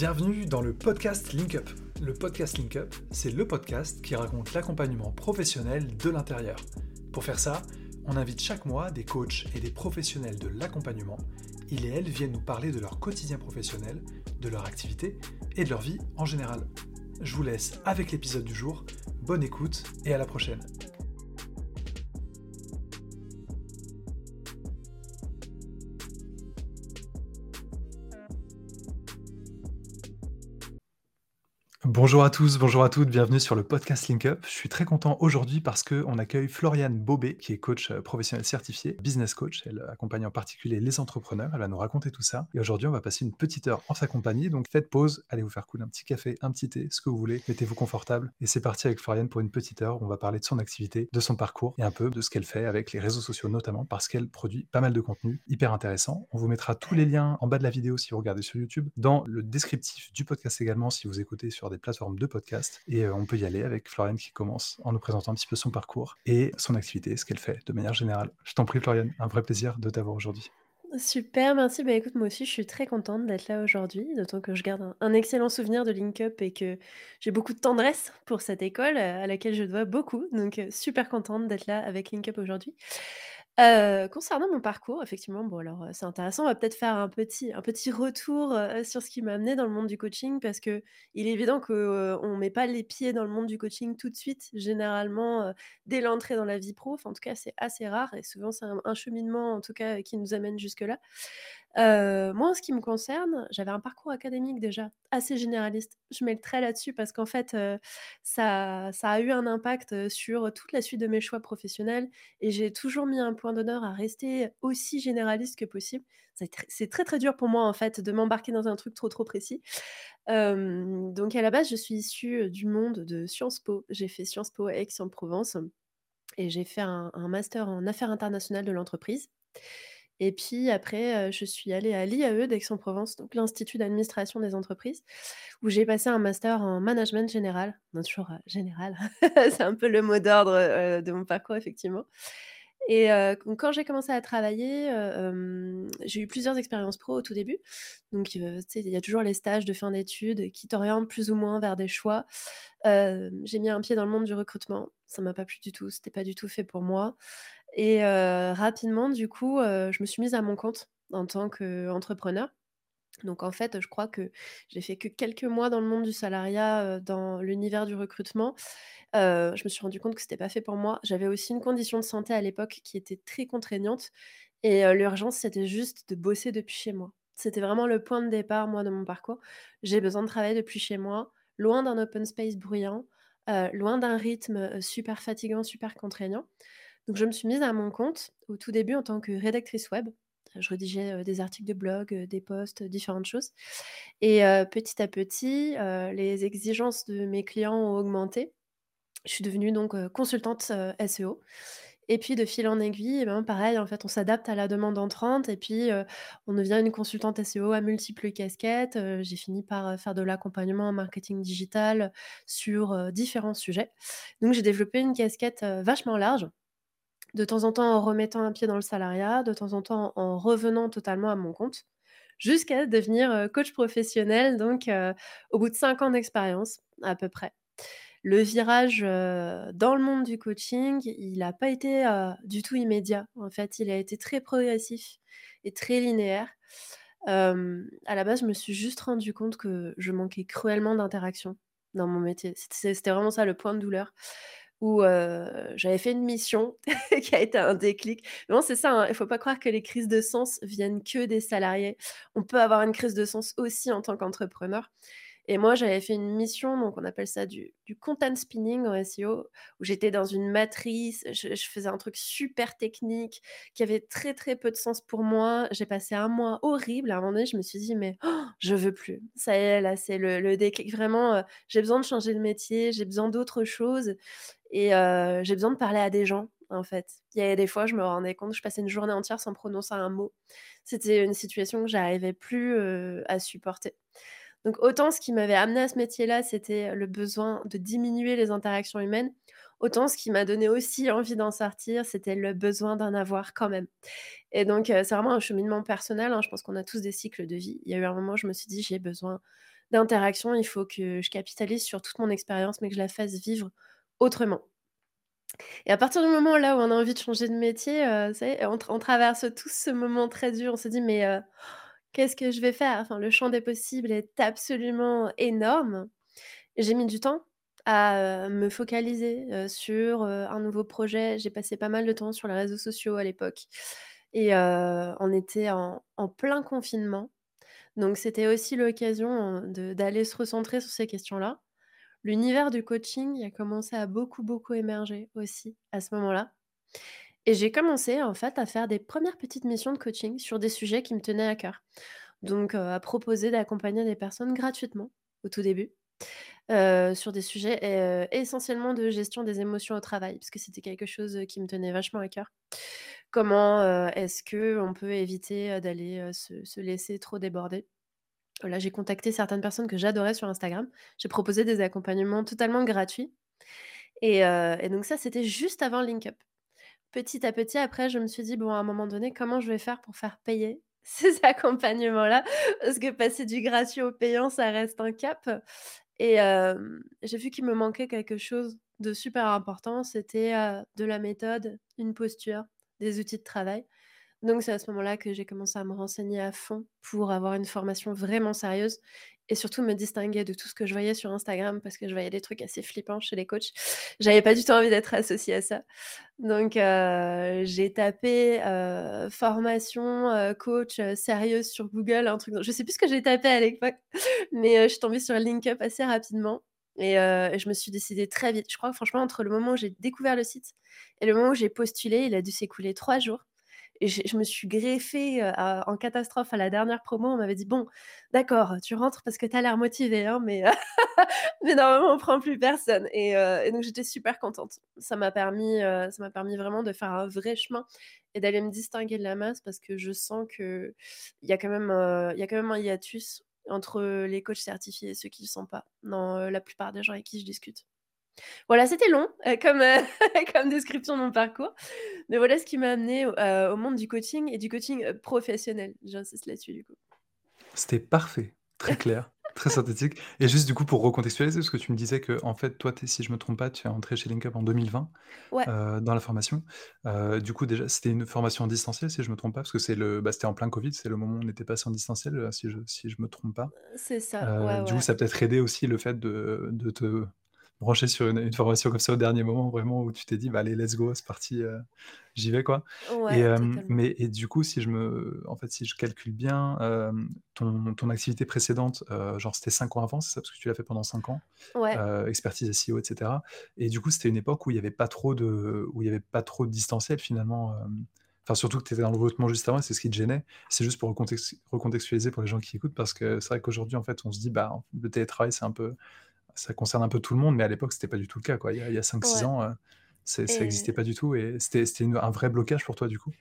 Bienvenue dans le podcast Link Up. Le podcast Link Up, c'est le podcast qui raconte l'accompagnement professionnel de l'intérieur. Pour faire ça, on invite chaque mois des coachs et des professionnels de l'accompagnement. Ils et elles viennent nous parler de leur quotidien professionnel, de leur activité et de leur vie en général. Je vous laisse avec l'épisode du jour. Bonne écoute et à la prochaine. Bonjour à tous, bonjour à toutes, bienvenue sur le podcast Link Up. Je suis très content aujourd'hui parce qu'on accueille Floriane Bobé, qui est coach euh, professionnel certifié, business coach. Elle accompagne en particulier les entrepreneurs. Elle va nous raconter tout ça. Et aujourd'hui, on va passer une petite heure en sa compagnie. Donc faites pause, allez vous faire couler un petit café, un petit thé, ce que vous voulez. Mettez-vous confortable. Et c'est parti avec Floriane pour une petite heure. Où on va parler de son activité, de son parcours et un peu de ce qu'elle fait avec les réseaux sociaux notamment parce qu'elle produit pas mal de contenu hyper intéressant. On vous mettra tous les liens en bas de la vidéo si vous regardez sur YouTube, dans le descriptif du podcast également si vous écoutez sur des de podcast. Et euh, on peut y aller avec Floriane qui commence en nous présentant un petit peu son parcours et son activité, ce qu'elle fait de manière générale. Je t'en prie, Floriane, un vrai plaisir de t'avoir aujourd'hui. Super, merci. Bah écoute, moi aussi, je suis très contente d'être là aujourd'hui, d'autant que je garde un, un excellent souvenir de Link Up et que j'ai beaucoup de tendresse pour cette école euh, à laquelle je dois beaucoup. Donc, euh, super contente d'être là avec Link Up aujourd'hui. Heu, concernant mon parcours, effectivement, bon alors, heu, c'est intéressant. On va peut-être faire un petit retour, heu, sur ce qui m'a amené dans le monde du coaching parce qu'il est évident qu'on ne met pas les pieds dans le monde du coaching tout de suite, généralement, dès l'entrée dans la vie pro. En tout cas, c'est assez rare et souvent c'est un un cheminement, en tout cas, qui nous amène jusque-là. Moi, en ce qui me concerne, j'avais un parcours académique déjà assez généraliste. Je mets le trait là-dessus parce qu'en fait, ça a eu un impact, sur toute la suite de mes choix professionnels et j'ai toujours mis un point d'honneur à rester aussi généraliste que possible. C'est tr c'est très, très dur pour moi, en fait, de m'embarquer dans un truc trop, trop précis. Donc à la base, je suis issue, du monde de Sciences Po. J'ai fait Sciences Po Aix-en-Provence et j'ai fait un master en affaires internationales de l'entreprise. Et puis après, je suis allée à l'IAE d'Aix-en-Provence, donc l'Institut d'administration des entreprises, où j'ai passé un master en management général, bien toujours, général, c'est un peu le mot d'ordre, de mon parcours effectivement. Et quand j'ai commencé à travailler, j'ai eu plusieurs expériences pro au tout début. Donc il y a toujours les stages de fin d'études qui t'orientent plus ou moins vers des choix. J'ai mis un pied dans le monde du recrutement, ça m'a pas plu du tout, c'était pas du tout fait pour moi. Et heu, rapidement du coup, heu, je me suis mise à mon compte en tant qu'entrepreneur. Donc en fait, je crois que j'ai fait que quelques mois dans le monde du salariat, heu, dans l'univers du recrutement. Je me suis rendu compte que c'était pas fait pour moi. J'avais aussi une condition de santé à l'époque qui était très contraignante et l'urgence, c'était juste de bosser depuis chez moi. C'était vraiment le point de départ, moi, de mon parcours. J'ai besoin de travailler depuis chez moi, loin d'un open space bruyant, loin d'un rythme, super fatigant, super contraignant. Je me suis mise à mon compte au tout début en tant que rédactrice web. Je rédigeais, des articles de blog, des posts, différentes choses et petit à petit, les exigences de mes clients ont augmenté. Je suis devenue donc, consultante, SEO et puis de fil en aiguille et ben, pareil en fait on s'adapte à la demande entrante et puis, on devient une consultante SEO à multiples casquettes. J'ai fini par, faire de l'accompagnement en marketing digital sur, différents sujets. Donc j'ai développé une casquette, vachement large de temps en temps en remettant un pied dans le salariat, de temps en temps en revenant totalement à mon compte, jusqu'à devenir, coach professionnel donc au bout de 5 ans d'expérience à peu près. Le virage, dans le monde du coaching, il n'a pas été, du tout immédiat. En fait, il a été très progressif et très linéaire. À la base, je me suis juste rendu compte que je manquais cruellement d'interaction dans mon métier. C'était vraiment ça le point de douleur où, j'avais fait une mission qui a été un déclic. Non, c'est ça, hein, il faut pas croire que les crises de sens viennent que des salariés. On peut avoir une crise de sens aussi en tant qu'entrepreneur et moi, j'avais fait une mission, donc on appelle ça du content spinning en SEO, où j'étais dans une matrice, je faisais un truc super technique, qui avait très, très peu de sens pour moi. J'ai passé un mois horrible. À un moment donné, je me suis dit: «Mais oh, je veux plus. Ça y est, là, c'est le déclic. Vraiment, heu, j'ai besoin de changer de métier, j'ai besoin d'autre chose et heu, j'ai besoin de parler à des gens, en fait. Il y a des fois, je me rendais compte, je passais une journée entière sans prononcer un mot. C'était une situation que j'arrivais plus, heu, à supporter. Donc autant ce qui m'avait amené à ce métier-là, c'était le besoin de diminuer les interactions humaines, autant ce qui m'a donné aussi envie d'en sortir, c'était le besoin d'en avoir quand même. Et donc c'est vraiment un cheminement personnel, hein, je pense qu'on a tous des cycles de vie. Il y a eu un moment, je me suis dit: «J'ai besoin d'interaction, il faut que je capitalise sur toute mon expérience, mais que je la fasse vivre autrement. Et à partir du moment là où on a envie de changer de métier, on traverse tous ce moment très dur. On se dit: «Mais, qu'est-ce que je vais faire?» enfin, le champ des possibles est absolument énorme. J'ai mis du temps à, me focaliser, sur, un nouveau projet. J'ai passé pas mal de temps sur les réseaux sociaux à l'époque et on était en en plein confinement. Donc c'était aussi l'occasion, d'aller se recentrer sur ces questions-là. L'univers du coaching, a commencé à beaucoup, beaucoup émerger aussi à ce moment-là et j'ai commencé en fait à faire des premières petites missions de coaching sur des sujets qui me tenaient à cœur. Donc, à proposer d'accompagner des personnes gratuitement au tout début, sur des sujets, essentiellement de gestion des émotions au travail, parce que c'était quelque chose, qui me tenait vachement à cœur. Comment, est-ce qu'on peut éviter, d'aller, se se laisser trop déborder? Là, j'ai contacté certaines personnes que j'adorais sur Instagram. J'ai proposé des accompagnements totalement gratuits et et donc ça, c'était juste avant Link Up. Petit à petit, après, je me suis dit: «Bon, à un moment donné, comment je vais faire pour faire payer ces accompagnements-là?» parce que passer du gratuit au payant, ça reste un cap et j'ai vu qu'il me manquait quelque chose de super important, c'était, de la méthode, une posture, des outils de travail. Donc c'est à ce moment-là que j'ai commencé à me renseigner à fond pour avoir une formation vraiment sérieuse et surtout me distinguer de tout ce que je voyais sur Instagram parce que je voyais des trucs assez flippants chez les coachs. J'avais pas du tout envie d'être associée à ça. Donc heu, j'ai tapé, heu, formation, heu, coach, sérieuse sur Google, un truc je sais plus ce que j'ai tapé à l'époque, mais je suis tombée sur Link Up assez rapidement et je me suis décidée très vite. Je crois franchement entre le moment où j'ai découvert le site et le moment où j'ai postulé, il a dû s'écouler 3 jours j'ai je me suis greffée, en catastrophe à la dernière promo. On m'avait dit: «Bon, d'accord, tu rentres parce que tu as l'air motivée, hein, mais mais normalement on prend plus personne» et donc j'étais super contente. Ça m'a permis, permis vraiment de faire un vrai chemin et d'aller me distinguer de la masse parce que je sens qu'il y a quand même, il y a quand même un hiatus entre les coachs certifiés et ceux qui le sont pas, dans, la plupart des gens avec qui je discute. Voilà, c'était long, heu, comme, heu, comme description de mon parcours, mais voilà ce qui m'a amenée au, au monde du coaching et du coaching, professionnel. J'insiste là-dessus, du coup. C'était parfait, très clair, très synthétique et juste du coup pour recontextualiser, parce que tu me disais qu'en fait toi si je me trompe pas, tu es entré chez Link Up en 2020, Ouais. heu, dans la formation. Du coup déjà c'était une formation en distanciel si je me trompe pas? Parce que c'est le bah, c'était en plein covid, c'est le moment où on était passé en distanciel, si je si je me trompe pas? C'est ça, ouais, du coup ça a peut-être aidé aussi le fait de de te brancher sur une une formation comme ça au dernier moment, vraiment où tu t'es dit: «Bah allez let's go, c'est parti, heu, j'y vais quoi» et Ouais, totalement. mais et du coup si je me en fait si je calcule bien, ton ton activité précédente, heu, genre c'était 5 ans avant, c'est ça? Parce que tu l'as fait pendant 5 ans, Ouais. heu, expertise SEO et cetera et du coup c'était une époque où il y avait pas trop de où il y avait pas trop de distanciel finalement, enfin surtout que tu étais dans le recrutement juste avant et c'est ce qui te gênait. C'est juste pour recontex recontextualiser pour les gens qui écoutent parce que c'est vrai qu'aujourd'hui en fait on se dit: «Bah, le télétravail c'est un peu ça concerne un peu tout le monde», mais à l'époque c'était pas du tout le cas quoi. Il y a il y a 5-6 Ouais ans, c'est ça existait et pas du tout et c'était un vrai blocage pour toi du coup?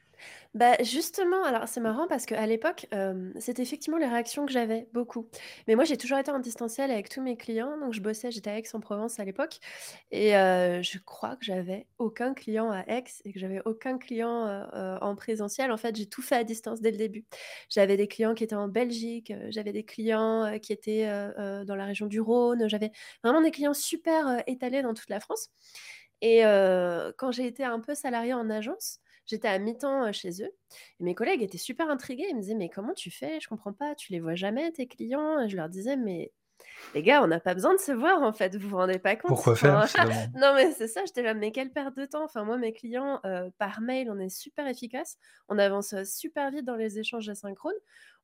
Bah, justement, alors c'est marrant parce qu'à l'époque, hem, c'était effectivement les réactions que j'avais, beaucoup. Mais moi, j'ai toujours été en distanciel avec tous mes clients, donc je bossais j'étais à Aix-en-Provence à l'époque et heu, je crois que j'avais aucun client à Aix et que j'avais aucun client, heu, en présentiel. En fait, j'ai tout fait à distance dès le début. J'avais des clients qui étaient en Belgique, j'avais des clients, qui étaient, dans la région du Rhône, j'avais vraiment des clients super, étalés dans toute la France et quand j'ai été un peu salariée en agence, j'étais à mi-temps, chez eux et mes collègues étaient super intrigués. Ils me disaient: «Mais comment tu fais? Je comprends pas, tu les vois jamais tes clients?» et je leur disais: «Mais les gars, on n'a pas besoin de se voir en fait, vous vous rendez pas compte?» Pourquoi faire enfin, non mais c'est ça, j'étais là: «Mais quelle perte de temps!» enfin moi mes clients, heu, par mail, on est super efficace, on avance, heu, super vite dans les échanges asynchrones.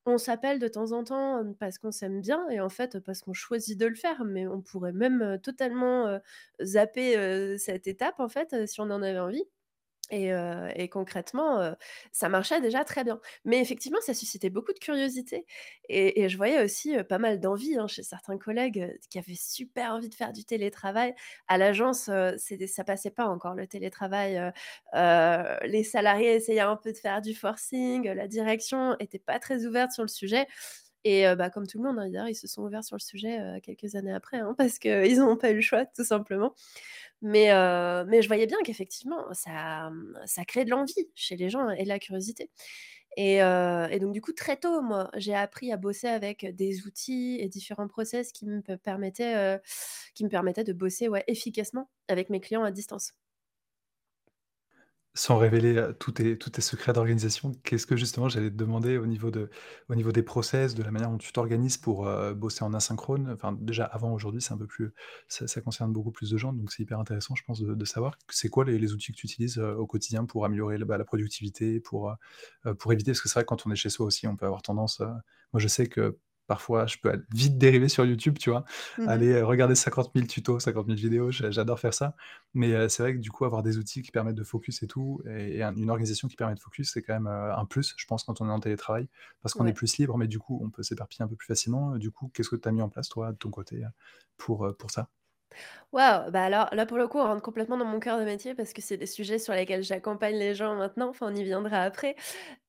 On s'appelle de temps en temps, hem, parce qu'on s'aime bien et en fait, parce qu'on choisit de le faire, mais on pourrait même, totalement, zapper, cette étape en fait, si on en avait envie et concrètement, ça marchait déjà très bien. Mais effectivement, ça suscitait beaucoup de curiosité et je voyais aussi, pas mal d'envie, hein, chez certains collègues, qui avaient super envie de faire du télétravail. À l'agence, ça passait pas encore le télétravail, les salariés essayaient un peu de faire du forcing, la direction était pas très ouverte sur le sujet et bah, comme tout le monde, hein, ils se sont ouverts sur le sujet, quelques années après, hein, parce qu'ils ont pas eu le choix, tout simplement. Mais heu, mais je voyais bien qu'effectivement ça, mmh, ça crée de l'envie chez les gens et de la curiosité Et heu et donc du coup, très tôt, moi, j'ai appris à bosser avec des outils et différents process qui me pe permettaient, heu, qui me permettaient de bosser, ouais, efficacement avec mes clients à distance. Sans révéler, tous tes tous secrets d'organisation, qu'est-ce que justement j'allais te demander au niveau de au niveau des process, de la manière dont tu t'organises pour, bosser en asynchrone? Enfin, déjà avant, aujourd'hui, c'est un peu plus ça concerne beaucoup plus de gens, donc c'est hyper intéressant, je pense, de savoir. C'est quoi les les outils que tu utilises, au quotidien pour améliorer bah, la productivité, pour, éviter? Parce que c'est vrai que quand on est chez soi aussi, on peut avoir tendance, moi je sais que parfois je peux vite dériver sur YouTube, tu vois? Mmh mh. Aller, regarder 50 000 tutos, 50 000 vidéos, j'a j'adore faire ça. Mais, c'est vrai que du coup, avoir des outils qui permettent de focus et tout et et un une organisation qui permet de focus, c'est quand même, un plus, je pense, quand on est en télétravail. Parce qu'on est plus libre, mais du coup, on peut s'éparpiller un peu plus facilement. Du coup, qu'est-ce que tu as mis en place, toi, de ton côté, pour ça? Waouh! Bah, alors, là, pour le coup, on rentre complètement dans mon cœur de métier parce que c'est des sujets sur lesquels j'accompagne les gens maintenant, enfin, on y viendra après.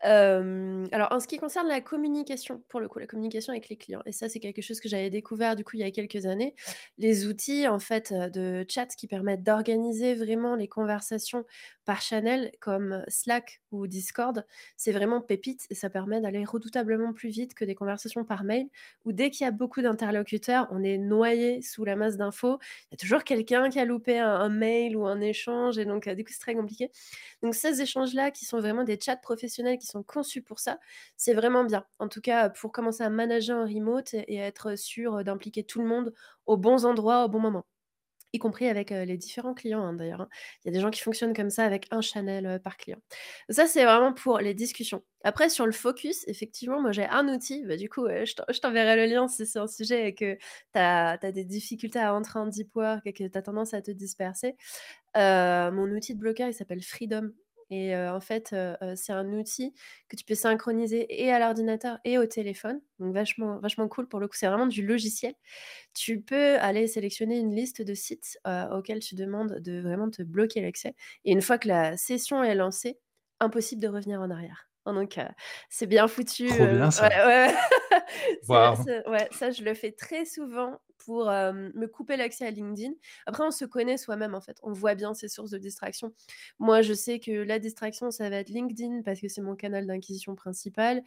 Alors en ce qui concerne la communication, pour le coup, la communication avec les clients et ça, c'est quelque chose que j'avais découvert, du coup, il y a quelques années. Les outils, en fait, de chat qui permettent d'organiser vraiment les conversations par channel comme Slack ou Discord, c'est vraiment pépite et ça permet d'aller redoutablement plus vite que des conversations par mail où dès qu'il y a beaucoup d'interlocuteurs, on est noyé sous la masse d'infos. Il y a toujours quelqu'un qui a loupé un mail ou un échange et donc, heu, du coup, c'est très compliqué. Donc ces échanges-là qui sont vraiment des chats professionnels qui sont conçus pour ça, c'est vraiment bien. En tout cas, pour commencer à manager en remote et et être sûr, d'impliquer tout le monde aux bons endroits, au bon moment. Y compris avec, les différents clients, hein, d'ailleurs, hein. Il y a des gens qui fonctionnent comme ça avec un channel, par client. Ça, c'est vraiment pour les discussions. Après sur le focus, effectivement, moi j'ai un outil, bah, du coup, je t'en je t'enverrai le lien si c'est un sujet et que tu as as des difficultés à entrer en deep work et que tu as tendance à te disperser. Mon outil de bloqueur, il s'appelle Freedom et en fait, c'est un outil que tu peux synchroniser et à l'ordinateur et au téléphone, donc vachement vachement cool pour le coup, c'est vraiment du logiciel. Tu peux aller sélectionner une liste de sites, auxquels tu demandes de vraiment te bloquer l'accès et une fois que la session est lancée, impossible de revenir en arrière. Donc heu, c'est bien foutu, Trop bien ça! ouais, ça je le fais très souvent pour, me couper l'accès à LinkedIn. Après on se connaît soi-même, en fait, on voit bien ses sources de distraction. Moi, je sais que la distraction, ça va être LinkedIn parce que c'est mon canal d'inquisition principal,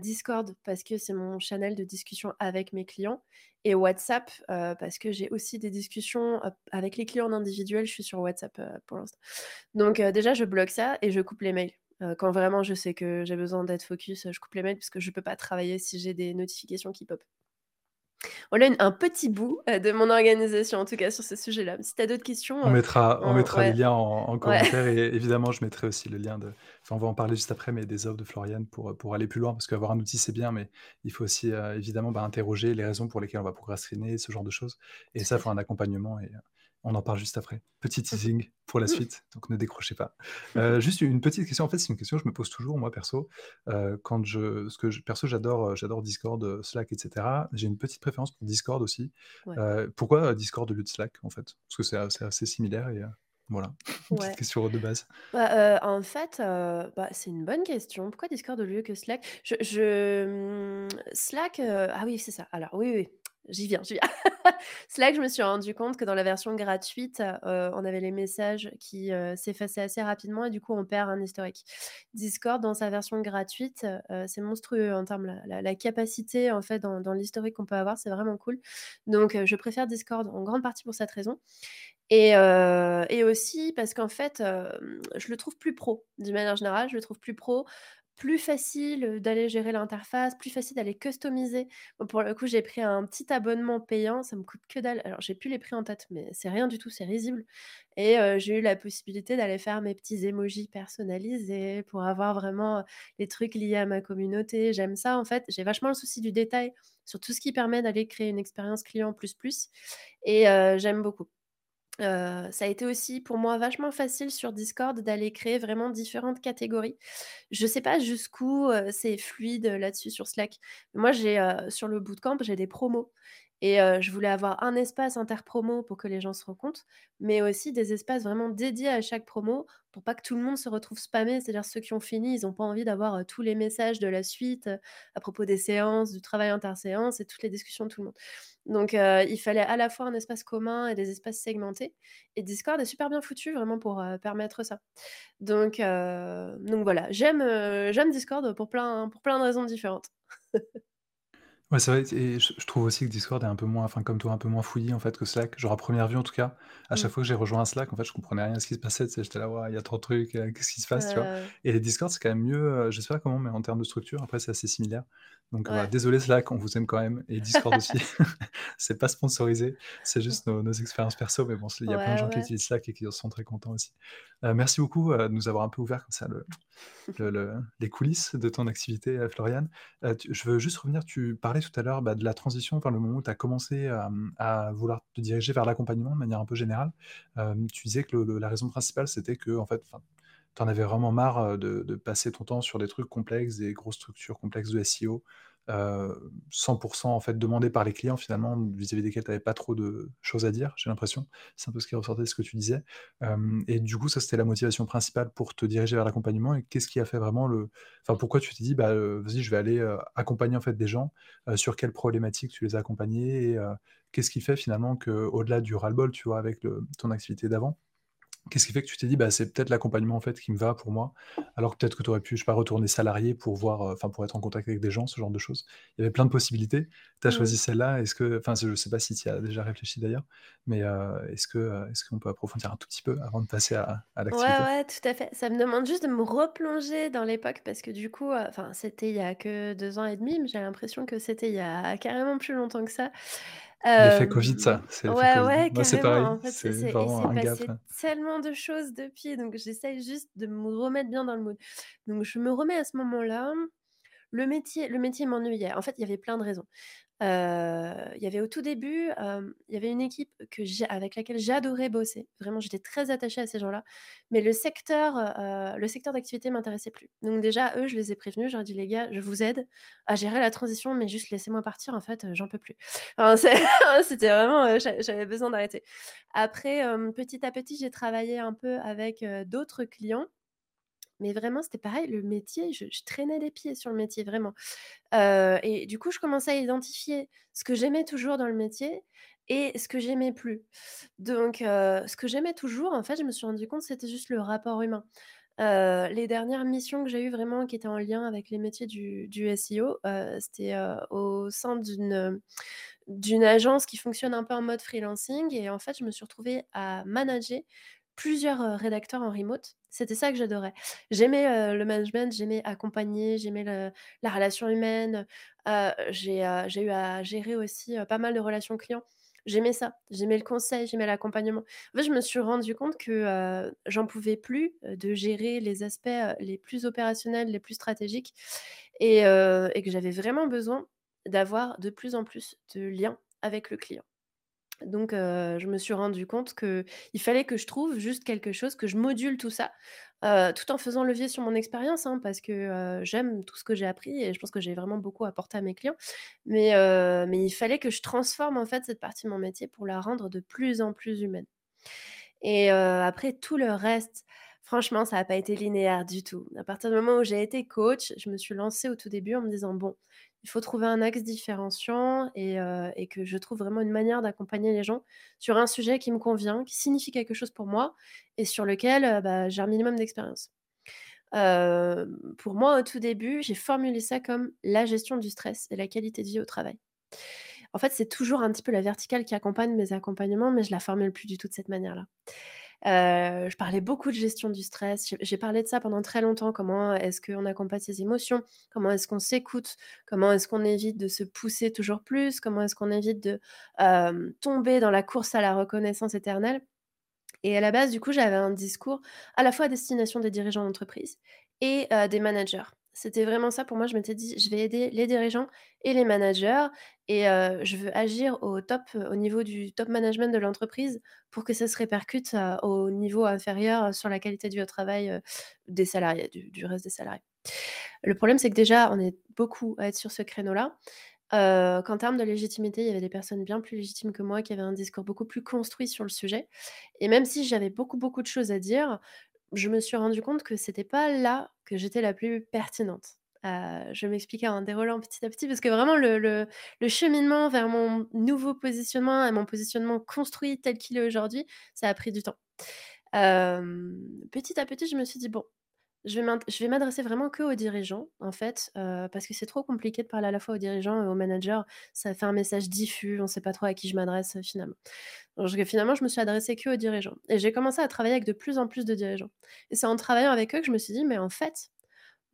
Discord parce que c'est mon channel de discussion avec mes clients et WhatsApp, parce que j'ai aussi des discussions, avec les clients en individuel, je suis sur WhatsApp, pour l'instant. Donc déjà je bloque ça et je coupe les mails. Quand vraiment je sais que j'ai besoin d'être focus, je coupe les mails parce que je peux pas travailler si j'ai des notifications qui pop. Voilà un petit bout, de mon organisation, en tout cas sur ce sujet-là. Si tu as d'autres questions, On mettra on on mettra les ouais, liens en en ouais. commentaire et évidemment, je mettrai aussi le lien de enfin, on va en parler juste après, mais des offres de Florian pour, pour aller plus loin. Parce qu'avoir un outil, c'est bien, mais il faut aussi, évidemment, bah, interroger les raisons pour lesquelles on va procrastiner, ce genre de choses et ça, il faut un accompagnement et on en parle juste après. Petit teasing pour la suite, donc ne décrochez pas. Heu, juste une petite question, en fait, c'est une question que je me pose toujours, moi, perso, heu, quand je parce que perso, j'adore, heu, j'adore Discord, Slack et cetera. J'ai une petite préférence pour Discord aussi. Ouais. Pourquoi, Discord au lieu de Slack, en fait? Parce que c'est assez similaire et voilà, une petite question de base. Bah, en fait, bah, c'est une bonne question. Pourquoi Discord au lieu que Slack? Je je, mmh, Slack, ah oui, c'est ça. Alors oui, oui, j'y viens, j'y viens. Slack, je me suis rendu compte que dans la version gratuite, heu, on avait les messages qui, heu, s'effaçaient assez rapidement et du coup, on perd un historique. Discord, dans sa version gratuite, heu, c'est monstrueux en termes la la capacité, en fait, dans l'historique qu'on peut avoir, c'est vraiment cool. Donc heu, je préfère Discord en grande partie pour cette raison et et aussi parce qu'en fait, je le trouve plus pro. D'une manière générale, je le trouve plus pro, plus facile, d'aller gérer l'interface, plus facile d'aller customiser. Pour le coup, j'ai pris un petit abonnement payant, ça me coûte que dalle. Alors, j'ai plus les prix en tête, mais c'est rien du tout, c'est risible et j'ai eu la possibilité d'aller faire mes petits emojis personnalisés pour avoir vraiment, les trucs liés à ma communauté. J'aime ça, en fait, j'ai vachement le souci du détail sur tout ce qui permet d'aller créer une expérience client plus plus et j'aime beaucoup. Ça a été aussi pour moi vachement facile sur Discord d'aller créer vraiment différentes catégories. Je sais pas jusqu'où, c'est fluide, là-dessus sur Slack. Moi j'ai, sur le bootcamp, j'ai des promos et je voulais avoir un espace interpromo pour que les gens se rencontrent, mais aussi des espaces vraiment dédiés à chaque promo pour pas que tout le monde se retrouve spammé. C'est-à-dire ceux qui ont fini, ils ont pas envie d'avoir, tous les messages de la suite, à propos des séances, du travail interséance et toutes les discussions de tout le monde. Donc il fallait à la fois un espace commun et des espaces segmentés et Discord est super bien foutu vraiment pour, permettre ça. Donc voilà, j'aime, Discord pour plein de raisons différentes. Ouais, c'est vrai et je je trouve aussi que Discord est un peu moins enfin, comme toi, un peu moins fouillis, en fait, que Slack. Genre à première vue, en tout cas, à chaque Mmh. fois que j'ai rejoint un Slack, en fait, je comprenais rien à ce qui se passait, tu sais? J'étais là: «Waouh, il y a trop de trucs, heu, qu'est-ce qui se passe?» tu vois? Heu, Et Discord, c'est quand même mieux, heu, je sais pas comment, mais en termes de structure, après, c'est assez similaire. Donc voilà, ouais, désolé Slack, on vous aime quand même et Discord aussi. C'est pas sponsorisé, c'est juste nos nos expériences perso, mais bon, il y a plein de ouais, gens qui ouais. utilisent Slack et qui en sont très contents aussi. Heu, merci beaucoup, heu, de nous avoir un peu ouvert comme ça le le le les coulisses de ton activité, heu, Floriane. Heu, tu je veux juste revenir, tu parlais tout à l'heure, bah, de la transition, enfin, le moment où tu as commencé à, vouloir te diriger vers l'accompagnement de manière un peu générale. Tu disais que la raison principale, c'était que en fait, tu en avais vraiment marre, de passer ton temps sur des trucs complexes, des grosses structures complexes de SEO, heu, 100% en fait demandés par les clients finalement, vis-à-vis desquels tu avais pas trop de choses à dire, j'ai l'impression. C'est un peu ce qui ressortait de ce que tu disais. Et du coup, ça, c'était la motivation principale pour te diriger vers l'accompagnement et qu'est-ce qui a fait vraiment le enfin, pourquoi tu t'es dit: «Bah, vas-y, je vais aller, accompagner en fait des gens», sur quelles problématiques tu les as accompagnés et qu'est-ce qui fait finalement qu'au-delà du ras-le-bol, tu vois, avec ton activité d'avant, Qu'est-ce qui fait que tu t'es dit: «Bah, c'est peut-être l'accompagnement, en fait, qui me va pour moi», alors que peut-être que tu aurais pu, je sais pas, retourner salarié pour voir, heu, enfin, pour être en contact avec des gens, ce genre de choses? Il y avait plein de possibilités. Tu as Mmh. choisi celle-là. Est-ce que enfin, je sais pas si tu y as déjà réfléchi d'ailleurs, mais heu, est-ce que, heu, est-ce qu'on peut approfondir un tout petit peu avant de passer à à Ouais, l'activité? ouais, tout à fait. Ça me demande juste de me replonger dans l'époque parce que du coup, enfin, c'était il y a que 2 ans et demi, mais j'ai l'impression que c'était il y a carrément plus longtemps que ça. L'effet Covid, ça, c'est ouais, ouais, Moi, c'est pareil, En fait, c'est il s'est un gap, tellement de choses depuis, donc j'essaye juste de me remettre bien dans le mood. Donc je me remets à ce moment-là. Le métier le métier m'ennuyait. En fait, il y avait plein de raisons. Il y avait au tout début, il y avait une équipe avec laquelle j'adorais bosser. Vraiment, j'étais très attachée à ces gens-là. Mais le secteur, heu le secteur d'activité m'intéressait plus. Donc déjà, eux, je les ai prévenus, ai dit: «Les gars, je vous aide à gérer la transition, mais juste laissez-moi partir, en fait, j'en peux plus». C'était vraiment, j'avais besoin d'arrêter. Après, petit à petit, j'ai travaillé un peu avec, d'autres clients, mais vraiment, c'était pareil, le métier, je traînais les pieds sur le métier, vraiment. Heu et du coup, je commençais à identifier ce que j'aimais toujours dans le métier et ce que j'aimais plus. Donc heu, ce que j'aimais toujours, en fait, je me suis rendu compte, c'était juste le rapport humain. Heu, les dernières missions que j'ai eues vraiment qui étaient en lien avec les métiers du SEO, c'était, au sein d'une, d'une agence qui fonctionne un peu en mode freelancing et en fait, je me suis retrouvée à manager plusieurs, rédacteurs en remote. C'était ça que j'adorais. J'aimais, le management, j'aimais accompagner, j'aimais la relation humaine, j'ai, eu à gérer aussi, pas mal de relations clients. J'aimais ça, j'aimais le conseil, j'aimais l'accompagnement. En fait, je me suis rendu compte que, j'en pouvais plus, de gérer les aspects, les plus opérationnels, les plus stratégiques et que j'avais vraiment besoin d'avoir de plus en plus de liens avec le client. Donc je me suis rendu compte qu'il fallait que je trouve juste quelque chose, que je module tout ça, tout en faisant levier sur mon expérience, hein, parce que, j'aime tout ce que j'ai appris et je pense que j'ai vraiment beaucoup apporté à mes clients. Mais mais il fallait que je transforme, en fait, cette partie de mon métier pour la rendre de plus en plus humaine. Et après tout le reste, franchement, ça a pas été linéaire du tout. À partir du moment où j'ai été coach, je me suis lancée au tout début en me disant: «Bon, il faut trouver un axe différenciant et heu et que je trouve vraiment une manière d'accompagner les gens sur un sujet qui me convient, qui signifie quelque chose pour moi et sur lequel, heu, bah, j'ai un minimum d'expérience». Hem, pour moi, au tout début, j'ai formulé ça comme la gestion du stress et la qualité de vie au travail. En fait, c'est toujours un petit peu la verticale qui accompagne mes accompagnements, mais je la formule plus du tout de cette manière-là. Heu, je parlais beaucoup de gestion du stress. J'ai parlé de ça pendant très longtemps. Comment est-ce qu'on accompagne ses émotions? Comment est-ce qu'on s'écoute? Comment est-ce qu'on évite de se pousser toujours plus? Comment est-ce qu'on évite de, tomber dans la course à la reconnaissance éternelle? Et à la base, du coup, j'avais un discours à la fois à destination des dirigeants d'entreprise et des managers. C'était vraiment ça pour moi, je m'étais dit: «Je vais aider les dirigeants et les managers et je veux agir au top, au niveau du top management de l'entreprise pour que ça se répercute, au niveau inférieur, sur la qualité au travail, des salariés, du du reste des salariés». Le problème, c'est que déjà, on est beaucoup à être sur ce créneau-là. qu'en termes de légitimité, il y avait des personnes bien plus légitimes que moi, qui avaient un discours beaucoup plus construit sur le sujet et même si j'avais beaucoup, beaucoup de choses à dire, je me suis rendu compte que c'était pas là que j'étais la plus pertinente. Heu, je m'expliquais en déroulant petit à petit parce que vraiment le cheminement vers mon nouveau positionnement et mon positionnement construit tel qu'il est aujourd'hui, ça a pris du temps. Hem, petit à petit, je me suis dit: «Bon, je vais m'adresser vraiment qu'aux dirigeants, en fait, heu, parce que c'est trop compliqué de parler à la fois aux dirigeants et aux managers. Ça fait un message diffus, on sait pas trop à qui je m'adresse, heu, finalement. Donc finalement, je me suis adressée qu'aux dirigeants et j'ai commencé à travailler avec de plus en plus de dirigeants et c'est en travaillant avec eux que je me suis dit: «Mais en fait,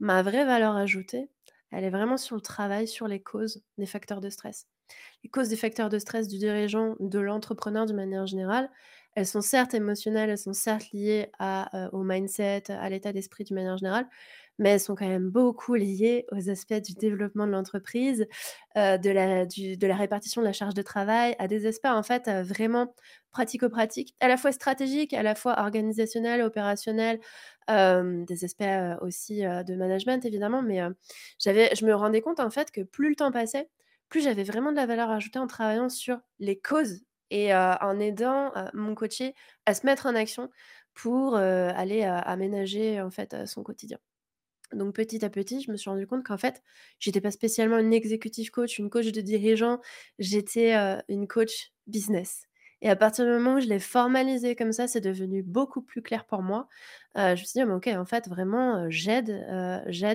ma vraie valeur ajoutée, elle est vraiment sur le travail, sur les causes des facteurs de stress». Les causes des facteurs de stress du dirigeant, de l'entrepreneur d'une manière générale, elles sont certes émotionnelles, elles sont certes liées au mindset, à l'état d'esprit d'une manière générale, mais elles sont quand même beaucoup liées aux aspects du développement de l'entreprise, de la répartition de la charge de travail, à des aspects en fait, vraiment pratico-pratiques, à la fois stratégiques, à la fois organisationnels, opérationnels, des aspects, aussi, de management évidemment, mais, je me rendais compte en fait que plus le temps passait, plus j'avais vraiment de la valeur ajoutée en travaillant sur les causes et en aidant, mon coaché à se mettre en action pour, aller, aménager en fait, son quotidien. Donc petit à petit, je me suis rendu compte qu'en fait, j'étais pas spécialement une executive coach, une coach de dirigeant, j'étais, une coach business et à partir du moment où je l'ai formalisé comme ça, c'est devenu beaucoup plus clair pour moi. Je me suis dit: «Ah OK, en fait vraiment, j'aide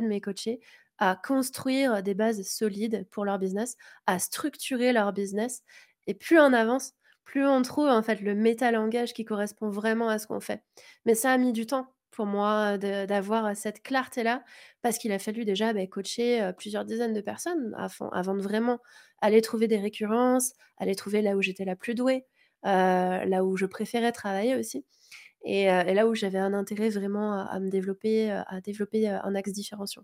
mes coachés à construire des bases solides pour leur business, à structurer leur business et plus on avance, plus on trouve en fait le métalangage qui correspond vraiment à ce qu'on fait. Mais ça a mis du temps pour moi d'avoir, cette clarté-là, parce qu'il a fallu déjà, beh, coacher, plusieurs dizaines de personnes avant de vraiment aller trouver des récurrences, aller trouver là où j'étais la plus douée, là où je préférais travailler aussi et là où j'avais un intérêt vraiment à me développer, à développer, un axe différenciant.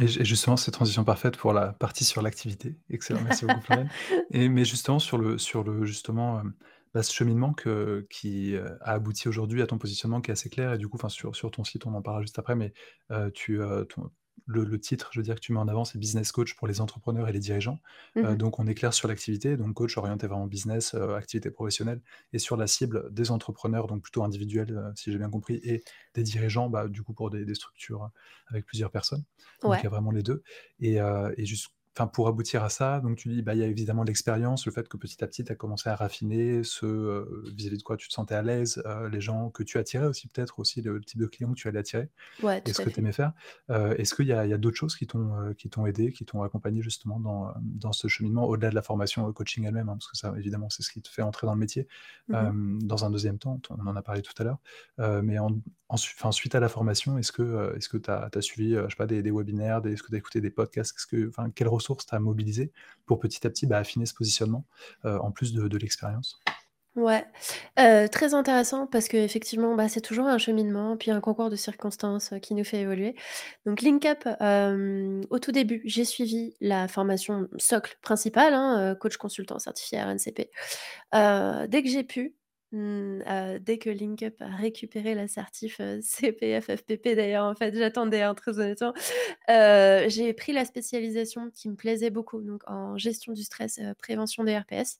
Et ju et justement, c'est transition parfaite pour la partie sur l'activité. Excellent, merci beaucoup Floriane. Et mais justement sur le sur le justement, hem, bah, ce cheminement que qui, heu, a abouti aujourd'hui à ton positionnement qui est assez clair et du coup, enfin sur sur ton site, on en parlera juste après, mais, heu, tu, ton le le titre, je veux dire, que tu mets en avant, c'est business coach pour les entrepreneurs et les dirigeants. Heu, Mmh donc on est clair sur l'activité, donc coach orienté vraiment business, heu, activité professionnelle et sur la cible des entrepreneurs, donc plutôt individuels, heu, si j'ai bien compris et des dirigeants, bah, du coup pour des des structures, avec plusieurs personnes. Donc il y a vraiment les 2 et et juste enfin pour aboutir à ça, donc tu dis, bah, il y a évidemment l'expérience, le fait que petit à petit tu as commencé à raffiner ce, heu, vis-à-vis de quoi tu te sentais à l'aise, heu, les gens que tu attirais aussi peut-être aussi le type de client que tu allais attirer Ouais, et ce que tu aimais faire. Heu, est-ce qu'il y a d'autres choses qui t'ont, qui t'ont aidé, qui t'ont accompagné justement dans, dans ce cheminement au-delà de la formation, coaching elle-même, hein? Parce que ça évidemment c'est ce qui te fait entrer dans le métier. Mmh dans un deuxième temps, on en a parlé tout à l'heure, heu, mais en ensu enfin suite à la formation, est-ce que, tu as tu as suivi, je sais pas des des webinaires, des est-ce que tu as écouté des podcasts? Que quelles ressources tu as mobilisées pour petit à petit, bah, affiner ce positionnement, heu, en plus de l'expérience? Ouais, heu, très intéressant parce qu'effectivement, bah, c'est toujours un cheminement, puis un concours de circonstances, heu, qui nous fait évoluer. Donc Link-Up, hem, au tout début, j'ai suivi la formation socle principale, hein, coach consultant certifié RNCP. Dès que j'ai pu, mmh, heu, dès que Link-Up a récupéré la certif, heu, CPF FPP d'ailleurs, en fait, j'attendais, hein, très honnêtement, heu, j'ai pris la spécialisation qui me plaisait beaucoup, donc en gestion du stress, heu, prévention des RPS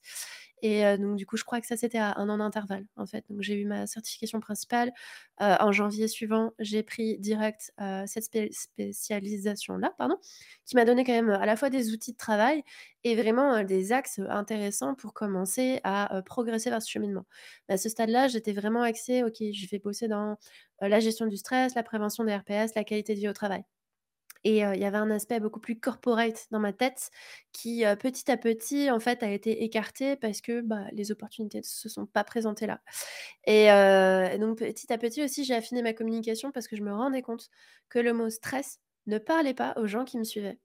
et donc du coup, je crois que ça, c'était à 1 an d'intervalle, en fait. Donc j'ai eu ma certification principale, en janvier suivant, j'ai pris direct, cette spé spécialisation-là, pardon, qui m'a donné quand même, à la fois des outils de travail et vraiment, des axes, intéressants pour commencer à, progresser vers ce cheminement. À ce stade-là, j'étais vraiment axée: «OK, je vais bosser dans, la gestion du stress, la prévention des RPS, la qualité de vie au travail». Et il y avait un aspect beaucoup plus corporate dans ma tête qui, petit à petit, en fait, a été écarté parce que, bah, les opportunités ne se sont pas présentées là. Et donc petit à petit aussi, j'ai affiné ma communication parce que je me rendais compte que le mot stress ne parlait pas aux gens qui me suivaient.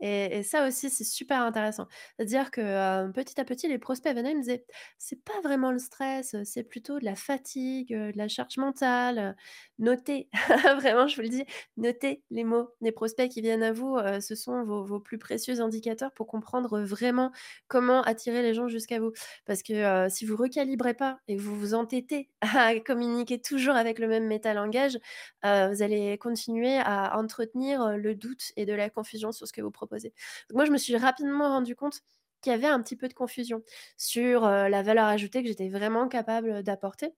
Et et ça aussi, c'est super intéressant. C'est-à-dire que, heu, petit à petit, les prospects venaient, ils me disaient: «C'est pas vraiment le stress, heu, c'est plutôt de la fatigue, heu, de la charge mentale, heu». Notez, vraiment, je vous le dis, notez les mots des prospects qui viennent à vous, ce sont vos plus précieux indicateurs pour comprendre, vraiment comment attirer les gens jusqu'à vous. Parce que, si vous recalibrez pas et que vous vous entêtez à communiquer toujours avec le même métalangage, vous allez continuer à entretenir, le doute et de la confusion sur ce que vous proposez Donc moi, je me suis rapidement rendu compte qu'il y avait un petit peu de confusion sur, heu, la valeur ajoutée que j'étais vraiment capable, d'apporter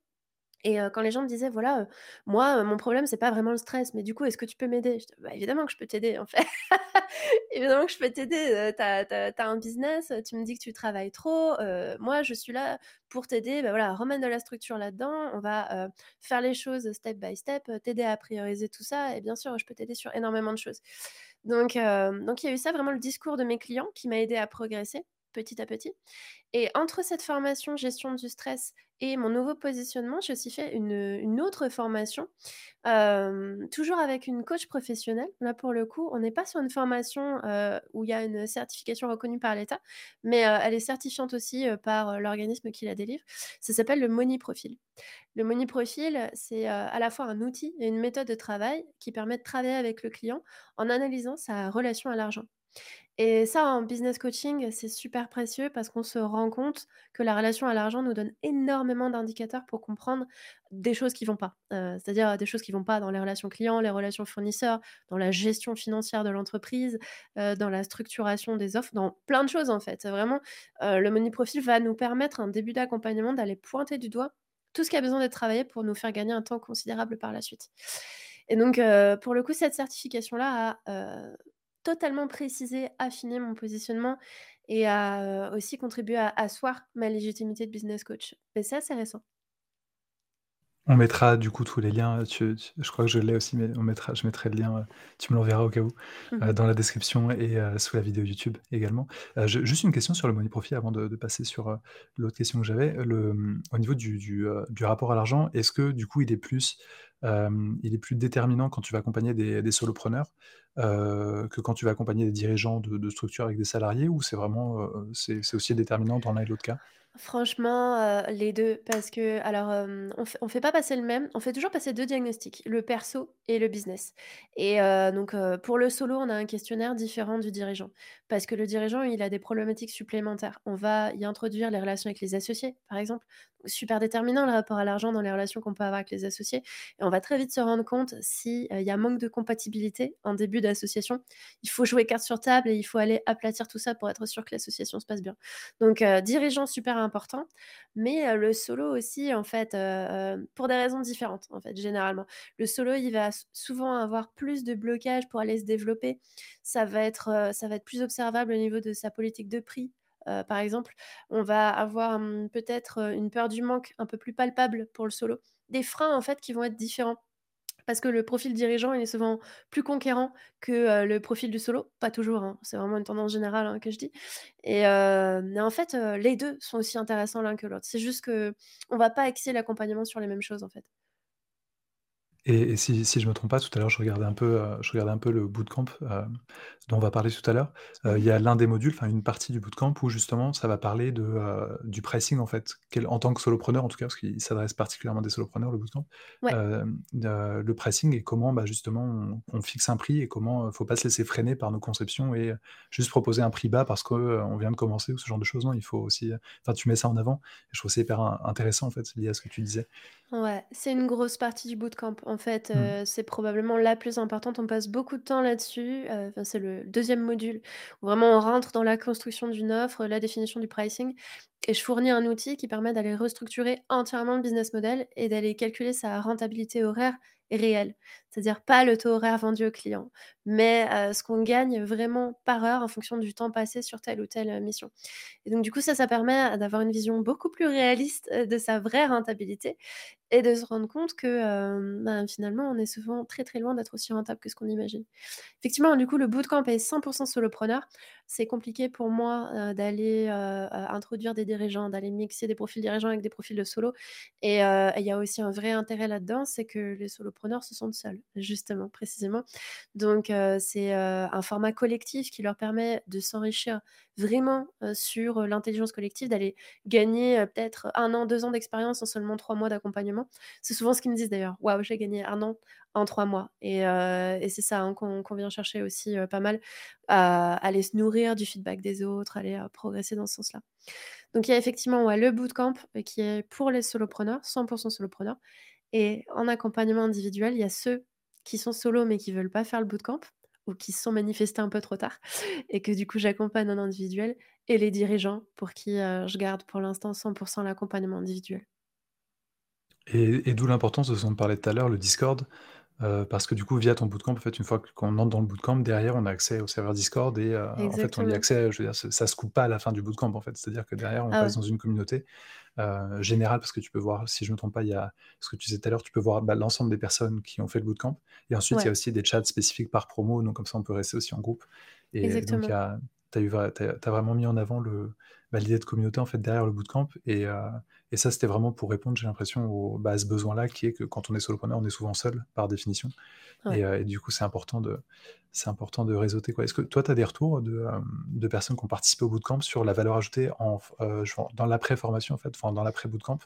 et heu, quand les gens me disaient: «Voilà, moi, mon problème, c'est pas vraiment le stress, mais du coup, est-ce que tu peux m'aider?» «Bah, évidemment que je peux t'aider, en fait. Évidemment que je peux t'aider, heu, tu as tu un business, tu me dis que tu travailles trop, moi, je suis là pour t'aider, bah, voilà, remettre de la structure là-dedans. On va, faire les choses step by step, t'aider à prioriser tout ça et bien sûr, je peux t'aider sur énormément de choses». Donc hem, donc il y a eu ça, vraiment le discours de mes clients qui m'a aidé à progresser petit à petit et entre cette formation gestion du stress et mon nouveau positionnement, j'ai aussi fait une, autre formation, hem, toujours avec une coach professionnelle. Là, pour le coup, on n'est pas sur une formation, heu, où il y a une certification reconnue par l'État, mais, heu, elle est certifiante aussi, par, l'organisme qui la délivre. Ça s'appelle le Money Profile. Le Money Profile, c'est, à la fois un outil et une méthode de travail qui permet de travailler avec le client en analysant sa relation à l'argent. Et ça, en business coaching, c'est super précieux parce qu'on se rend compte que la relation à l'argent nous donne énormément d'indicateurs pour comprendre des choses qui vont pas. Heu, c'est-à-dire, des choses qui vont pas dans les relations clients, les relations fournisseurs, dans la gestion financière de l'entreprise, heu, dans la structuration des offres, dans plein de choses, en fait. Vraiment, heu, le money profile va nous permettre, un début d'accompagnement, d'aller pointer du doigt tout ce qui a besoin d'être travaillé pour nous faire gagner un temps considérable par la suite. Et donc, pour le coup, cette certification-là a, totalement précisé, affiner mon positionnement et à, heu, aussi contribuer à asseoir ma légitimité de business coach. C'est récent. On mettra du coup tous les liens, tu tu je crois que je l'ai aussi, mais on mettra je mettrai le lien, heu, tu me l'enverras au cas où, Mmh heu, dans la description et heu, sous la vidéo YouTube également. Je juste une question sur le money profit avant de de passer sur, l'autre question que j'avais. Le, au niveau du du, heu, du rapport à l'argent, est-ce que du coup il est plus, il est plus déterminant quand tu vas accompagner des des solopreneurs, que quand tu vas accompagner des dirigeants de de structures avec des salariés ou c'est vraiment, c'est aussi déterminant dans l'un et l'autre cas? Franchement, heu, les 2 parce que alors, hem, on fait fait pas passer le même, on fait toujours passer 2 diagnostics, le perso et le business et heu, donc pour le solo, on a un questionnaire différent du dirigeant. Parce que le dirigeant, il a des problématiques supplémentaires. On va y introduire les relations avec les associés, par exemple. Super déterminant le rapport à l'argent dans les relations qu'on peut avoir avec les associés et on va très vite se rendre compte si, il y a manque de compatibilité en début d'association. Il faut jouer carte sur table et il faut aller aplatir tout ça pour être sûr que l'association se passe bien. Donc dirigeant super important, mais le solo aussi en fait, pour des raisons différentes en fait, généralement. Le solo, il va souvent avoir plus de blocages pour aller se développer. Ça va être, ça va être plus observable au niveau de sa politique de prix, par exemple. On va avoir, mmh, peut-être, une peur du manque un peu plus palpable pour le solo. Des freins en fait qui vont être différents. Parce que le profil dirigeant, il est souvent plus conquérant que, le profil du solo. Pas toujours, hein, c'est vraiment une tendance générale, hein, que je dis et en fait, les 2 sont aussi intéressants l'un que l'autre. C'est juste qu'on va pas axer l'accompagnement sur les mêmes choses, en fait. Et et si si je me trompe pas, tout à l'heure, je regardais un peu, heu, je regardais un peu le bootcamp, hem, dont on va parler tout à l'heure. Heu, il y a l'un des modules, enfin une partie du bootcamp où justement ça va parler de, heu, du pricing en fait. Quel en tant que solopreneur en tout cas, parce qu'il s'adresse particulièrement des solopreneurs le bootcamp. Ouais. De le pricing et comment, bah, justement on on fixe un prix et comment, heu, faut pas se laisser freiner par nos conceptions et juste proposer un prix bas parce que, heu, on vient de commencer ou ce genre de choses. Non, il faut aussi, enfin tu mets ça en avant et je trouve ça hyper in intéressant en fait, lié à ce que tu disais. Ouais, c'est une grosse partie du bootcamp. En fait, Mmh. heu, c'est probablement la plus importante. On passe beaucoup de temps là-dessus, enfin, c'est le deuxième module où vraiment on rentre dans la construction d'une offre, la définition du pricing et je fournis un outil qui permet d'aller restructurer entièrement le business model et d'aller calculer sa rentabilité horaire réelle. C'est-à-dire pas le taux horaire vendu au client, mais ce qu'on gagne vraiment par heure en fonction du temps passé sur telle ou telle, mission et donc du coup ça, ça permet d'avoir une vision beaucoup plus réaliste, de sa vraie rentabilité et de se rendre compte que, ben, finalement, on est souvent très, très loin d'être aussi rentable que ce qu'on imagine. Effectivement, du coup, le bootcamp est 100% solopreneur. C'est compliqué pour moi, d'aller, introduire des dirigeants, d'aller mixer des profils dirigeants avec des profils de solo et il y a aussi un vrai intérêt là-dedans, c'est que les solopreneurs se sentent seuls, justement, précisément. Donc heu, c'est, heu, un format collectif qui leur permet de s'enrichir vraiment, heu, sur, l'intelligence collective, d'aller gagner, peut-être un an, 2 ans d'expérience en seulement 3 mois d'accompagnement. C'est souvent ce qu'ils me disent d'ailleurs: «Waouh, j'ai gagné un an en 3 mois» et et c'est ça, hein, qu'on vient chercher aussi, pas mal, aller se nourrir du feedback des autres, aller, progresser dans ce sens-là. Donc il y a effectivement, le bootcamp, qui est pour les solopreneurs, 100% solopreneurs et en accompagnement individuel, il y a ceux qui sont solo mais qui veulent pas faire le bootcamp ou qui se sont manifestés un peu trop tard et que du coup j'accompagne en individuel et les dirigeants pour qui, heu, je garde pour l'instant 100% l'accompagnement individuel. Et et d'où l'importance de ce dont on parlait tout à l'heure, le Discord, heu, parce que du coup, via ton bootcamp, en fait, une fois que qu'on entre dans le bootcamp, derrière, on a accès au serveur Discord et heu, en fait, on y a Exactement. accès, je veux dire, ça ça se coupe pas à la fin du bootcamp, en fait. C'est-à-dire que derrière, on Ah reste ouais, dans une communauté, heu, générale, parce que tu peux voir, si je me trompe pas, il y a ce que tu disais tout à l'heure, tu peux voir, bah, l'ensemble des personnes qui ont fait le bootcamp et ensuite, il y a ouais, aussi des chats spécifiques par promo, donc comme ça, on peut rester aussi en groupe et donc il y exactement. a tu as eu vra tu as vraiment mis en avant le, bah, l'idée de communauté, en fait, derrière le bootcamp et heu et ça, c'était vraiment pour répondre, j'ai l'impression, au bah, à ce besoin-là qui est que quand on est solopreneur, on est souvent seul, par définition et heu et du coup, c'est important de c'est important de réseauter, quoi. Est-ce que toi, tu as des retours de, hem, de personnes qui ont participé au bootcamp sur la valeur ajoutée en genre dans l'après-formation, en fait, enfin, dans l'après-bootcamp,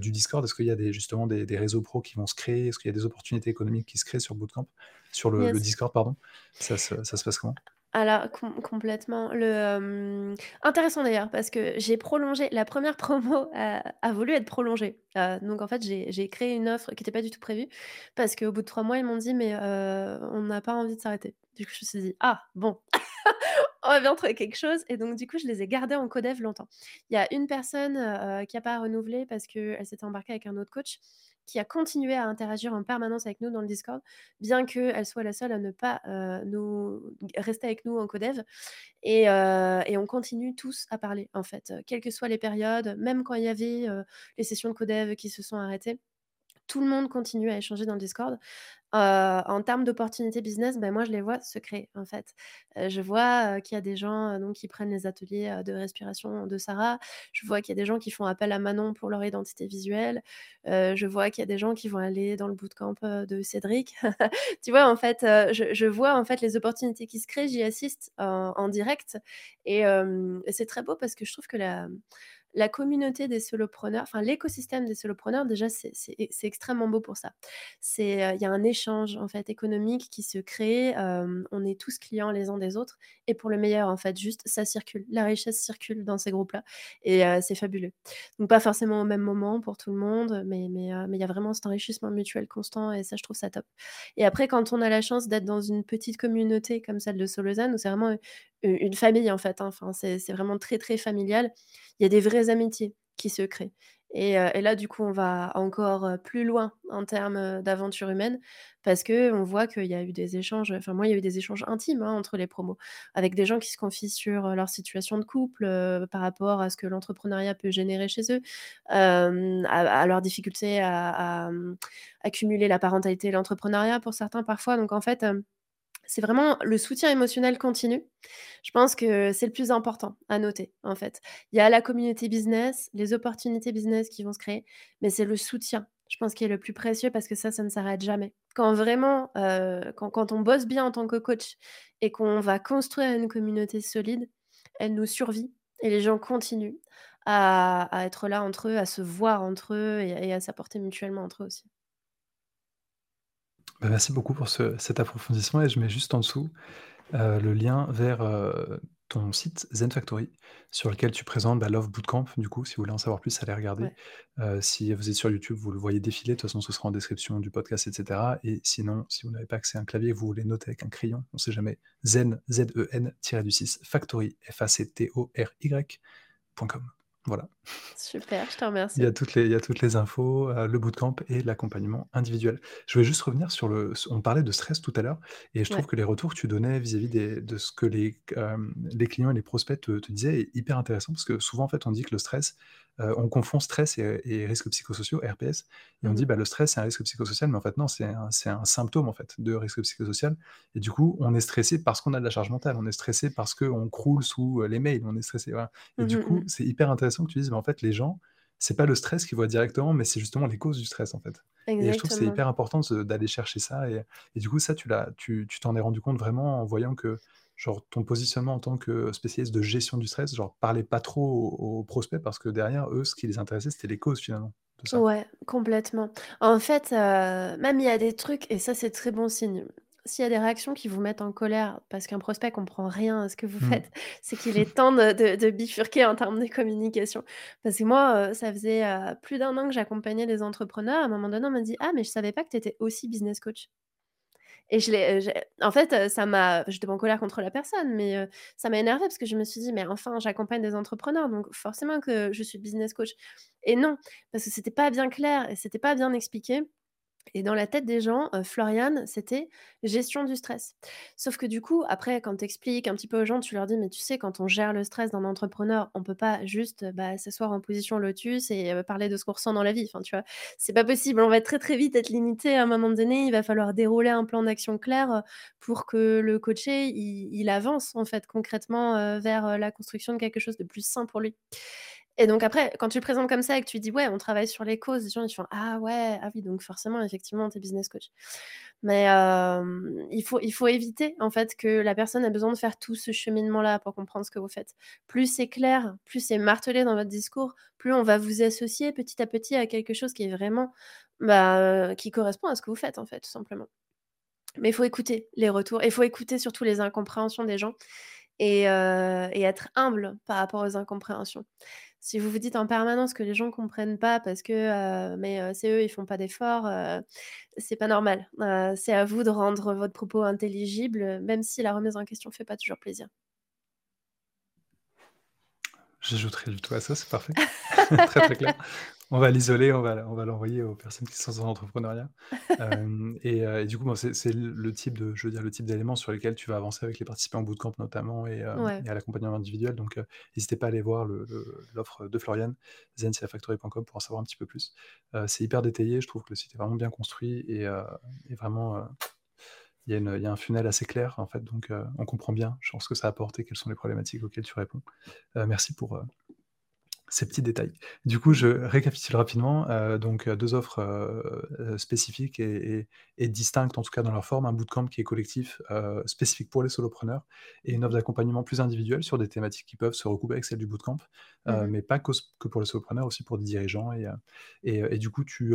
du Discord? Est-ce qu'il y a des justement des des réseaux pros qui vont se créer? Est-ce qu'il y a des opportunités économiques qui se créent sur bootcamp? Sur le le. Discord, pardon? Ça se ça se passe comment? Alors com complètement. Le, intéressant d'ailleurs parce que j'ai prolongé la première promo a voulu être prolongée. Heu, donc en fait, j'ai créé une offre qui était pas du tout prévue parce qu'au bout de 3 mois, ils m'ont dit: «Mais, on n'a pas envie de s'arrêter». Du coup, je me suis dit: «Ah bon, on va bien trouver quelque chose» et donc du coup, je les ai gardés en codev longtemps. Il y a une personne, qui a pas renouvelé parce qu'elle s'était embarquée avec un autre coach, qui a continué à interagir en permanence avec nous dans le Discord, bien qu'elle soit la seule à ne pas, nous rester avec nous en codev et heu et on continue tous à parler, en fait, quelles que soient les périodes, même quand il y avait, heu, les sessions de codev qui se sont arrêtées, tout le monde continue à échanger dans le Discord. Heu, en termes d'opportunités business, bah, moi, je les vois se créer, en fait. Heu, je vois, heu, qu'il y a des gens, donc qui prennent les ateliers, de respiration de Sarah. Je vois qu'il y a des gens qui font appel à Manon pour leur identité visuelle. Je vois qu'il y a des gens qui vont aller dans le bootcamp, de Cédric. Tu vois, en fait, je vois, en fait, les opportunités qui se créent, j'y assiste en direct et c'est très beau parce que je trouve que la la communauté des solopreneurs, enfin l'écosystème des solopreneurs déjà c'est extrêmement beau pour ça. Heu, il y a un échange en fait économique qui se crée, on est tous clients les uns des autres et pour le meilleur en fait, juste ça circule. La richesse circule dans ces groupes-là et c'est fabuleux. Donc pas forcément au même moment pour tout le monde, mais heu, mais il y a vraiment cet enrichissement mutuel constant et ça je trouve ça top. Et après quand on a la chance d'être dans une petite communauté comme celle de Solozane où c'est vraiment, une famille en fait, hein, enfin c'est vraiment très, très familial, il y a des vraies amitiés qui se créent et heu et là, du coup, on va encore, heu, plus loin en termes, heu, d'aventure humaine parce qu'on voit qu'il y a eu des échanges, enfin moi, il y a eu des échanges intimes, hein, entre les promos, avec des gens qui se confient sur, leur situation de couple, par rapport à ce que l'entrepreneuriat peut générer chez eux, à à leurs difficultés à à, à cumuler la parentalité et l'entrepreneuriat pour certains parfois. Donc en fait, c'est vraiment le soutien émotionnel continu je pense que c'est le plus important à noter, en fait. Il y a la communauté business, les opportunités business qui vont se créer, mais c'est le soutien, je pense, qui est le plus précieux parce que ça, ça ne s'arrête jamais. Quand vraiment, heu, quand on bosse bien en tant que coach et qu'on va construire une communauté solide, elle nous survit et les gens continuent à à être là entre eux, à se voir entre eux et et à s'apporter mutuellement entre eux aussi. Bah, merci beaucoup pour ce cet approfondissement et je mets juste en dessous, heu, le lien vers, heu, ton site Zenfactory sur lequel tu présentes, bah, l'offre bootcamp du coup, si vous voulez en savoir plus, allez regarder. Ouais. Heu, si vous êtes sur YouTube, vous le voyez défiler, de toute façon ce sera en description du podcast et cetera et sinon, si vous n'avez pas accès à un clavier, vous voulez noter avec un crayon, on sait jamais, zen, Z-E-N du 6 factory, F-A-C-T-O-R-Y point com. Voilà. Super, je te Il y remercie. a toutes les il y a toutes les infos, heu, le bootcamp et l'accompagnement individuel. Je voulais juste revenir sur le on parlait de stress tout à l'heure et je trouve Ouais. que les retours que tu donnais vis-à-vis de ce que les les clients et les prospects te te disaient est hyper intéressant parce que souvent, en fait, on dit que le stress, heu, on confond stress et et risques psychosociaux, RPS et on Mmh dit: «Bah, le stress, c'est un risque psychosocial», mais en fait, non, c'est un un symptôme, en fait, de risque psychosocial et du coup, on est stressé parce qu'on a de la charge mentale, on est stressé parce qu'on croule sous, heu, les mails, on est stressé, voilà et Mmh du coup, mmh. c'est hyper intéressant que tu dises: «Bah, en fait, les gens, c'est pas le stress qu'ils voient directement, mais c'est justement les causes du stress, en fait et je trouve que c'est hyper important d'aller chercher ça et et du coup, ça, tu l'as tu tu t'en es rendu compte vraiment en voyant que, genre, ton positionnement en tant que spécialiste de gestion du stress, genre, parlait pas trop aux aux prospects parce que derrière, eux, ce qui les intéressait, c'était les causes, finalement, ça. Ouais, complètement. En fait, heu, même il y a des trucs et ça c'est très bon signe. S'il y a des réactions qui vous mettent en colère parce qu'un prospect comprend rien à ce que vous Mmh. faites, c'est qu'il est temps de de de bifurquer en termes de communication. Parce que moi, heu, ça faisait, heu, plus d'un an que j'accompagnais des entrepreneurs. À un moment donné, on m'a dit: «Ah mais je savais pas que tu étais aussi business coach» Et je l'ai, j'ai en fait, ça m'a j'étais pas en colère contre la personne, mais ça m'a énervée parce que je me suis dit: «Mais enfin, j'accompagne des entrepreneurs, donc forcément que je suis business coach» et non, parce que c'était pas bien clair et c'était pas bien expliqué et dans la tête des gens, heu, Floriane, c'était gestion du stress. Sauf que du coup, après, quand tu expliques un petit peu aux gens, tu leur dis: «Mais tu sais, quand on gère le stress d'un entrepreneur, on peut pas juste, bah, s'asseoir en position lotus et heu, parler de ce qu'on ressent dans la vie». Enfin, tu? C'est pas possible, on va très, très vite être limité à un moment donné. Il va falloir dérouler un plan d'action clair, heu, pour que le coaché, il avance, en fait, concrètement, vers, la construction de quelque chose de plus sain pour lui. Et donc après, quand tu le présentes comme ça et que tu dis: «Ouais, on travaille sur les causes», les gens ils font: «Ah ouais, ah oui, donc forcément, effectivement, tu es business coach». Mais il faut éviter, en fait, que la personne ait besoin de faire tout ce cheminement-là pour comprendre ce que vous faites. Plus c'est clair, plus c'est martelé dans votre discours, plus on va vous associer petit à petit à quelque chose qui est vraiment, bah, heu, qui correspond à ce que vous faites, en fait, tout simplement. Mais il faut écouter les retours et il faut écouter surtout les incompréhensions des gens et et être humble par rapport aux incompréhensions. Si vous vous dites en permanence que les gens comprennent pas parce que, heu, mais heu, c'est eux, ils font pas d'efforts, heu, c'est pas normal. Heu, c'est à vous de rendre votre propos intelligible, même si la remise en question fait pas toujours plaisir. J'ajouterai du tout à ça, c'est parfait. Très, très clair. On va l'isoler, on va on va l'envoyer aux personnes qui sont dans l'entrepreneuriat. Hem et heu et du coup, bon, c'est le type de je veux dire, le type d'éléments sur lesquels tu vas avancer avec les participants au bootcamp notamment et Ouais. et à l'accompagnement individuel donc n'hésitez pas à aller voir l'offre de Florian, zenciafactory.com pour en savoir un petit peu plus. C'est hyper détaillé, je trouve que le site est vraiment bien construit et et vraiment, il y a y un funnel assez clair, en fait, donc on comprend bien, je pense, ce que ça a apporté, quelles sont les problématiques auxquelles tu réponds. Merci pour, ces petits détails. Du coup, je récapitule rapidement, heu, donc heu, 2 offres, heu, spécifiques et et et distinctes, en tout cas dans leur forme. Un bootcamp qui est collectif, spécifique pour les solopreneurs et une offre d'accompagnement plus individuelle sur des thématiques qui peuvent se recouper avec celle du bootcamp, Mmh mais pas qu'aux que pour les solopreneurs, aussi pour des dirigeants et du coup, tu,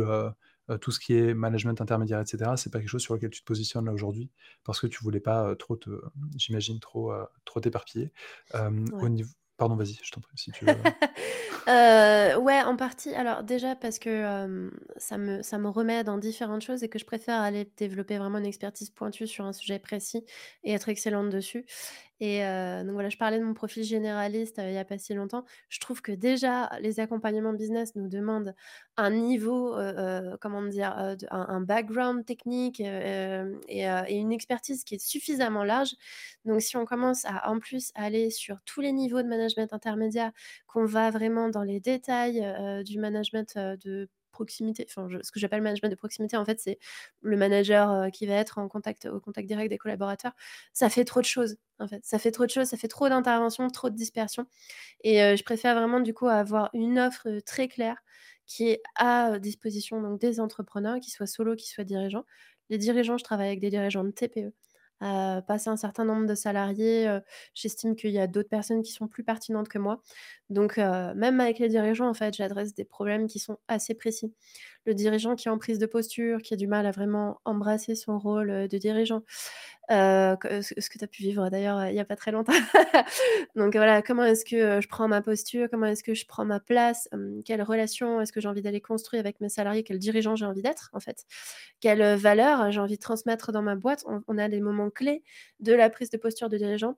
tout ce qui est management intermédiaire et cetera, c'est pas quelque chose sur lequel tu te positionnes là aujourd'hui parce que tu voulais pas, trop te j'imagine trop, trop t'éparpiller. Au Ouais. niv pardon, vas-y, je t'en prie, si tu veux. Heu, ouais, en partie. Alors déjà parce que, hem, ça me ça me remet dans différentes choses et que je préfère aller développer vraiment une expertise pointue sur un sujet précis et être excellente dessus et donc voilà, je parlais de mon profil généraliste, il y a pas si longtemps. Je trouve que déjà les accompagnements business nous demandent un niveau, comment dire? Un un background technique, et une expertise qui est suffisamment large. Donc si on commence à, en plus, aller sur tous les niveaux de management intermédiaire, qu'on va vraiment dans les détails, du management, de proximité, enfin ce que j'appelle management de proximité, en fait, c'est le manager, heu, qui va être en contact au contact direct des collaborateurs. Ça fait trop de choses, en fait. Ça fait trop de choses, ça fait trop d'interventions, trop de dispersion et heu, je préfère vraiment, du coup, avoir une offre, heu, très claire qui est à disposition donc des entrepreneurs, qu'ils soient solos, qu'ils soient dirigeants. Les dirigeants, je travaille avec des dirigeants de TPE. Heu, passé un certain nombre de salariés, j'estime qu'il y a d'autres personnes qui sont plus pertinentes que moi. Donc heu, même avec les dirigeants, en fait, j'adresse des problèmes qui sont assez précis. Le dirigeant qui est en prise de posture, qui a du mal à vraiment embrasser son rôle, heu, de dirigeant, que ce que tu as pu vivre d'ailleurs, il y a pas très longtemps. Donc voilà, comment est-ce que, je prends ma posture? Comment est-ce que je prends ma place? Hem, quelle relation est-ce que j'ai envie d'aller construire avec mes salariés? Quel dirigeant j'ai envie d'être, en fait? Quelles, heu, valeurs j'ai envie de transmettre dans ma boîte? On a des moments clés de la prise de posture de dirigeant.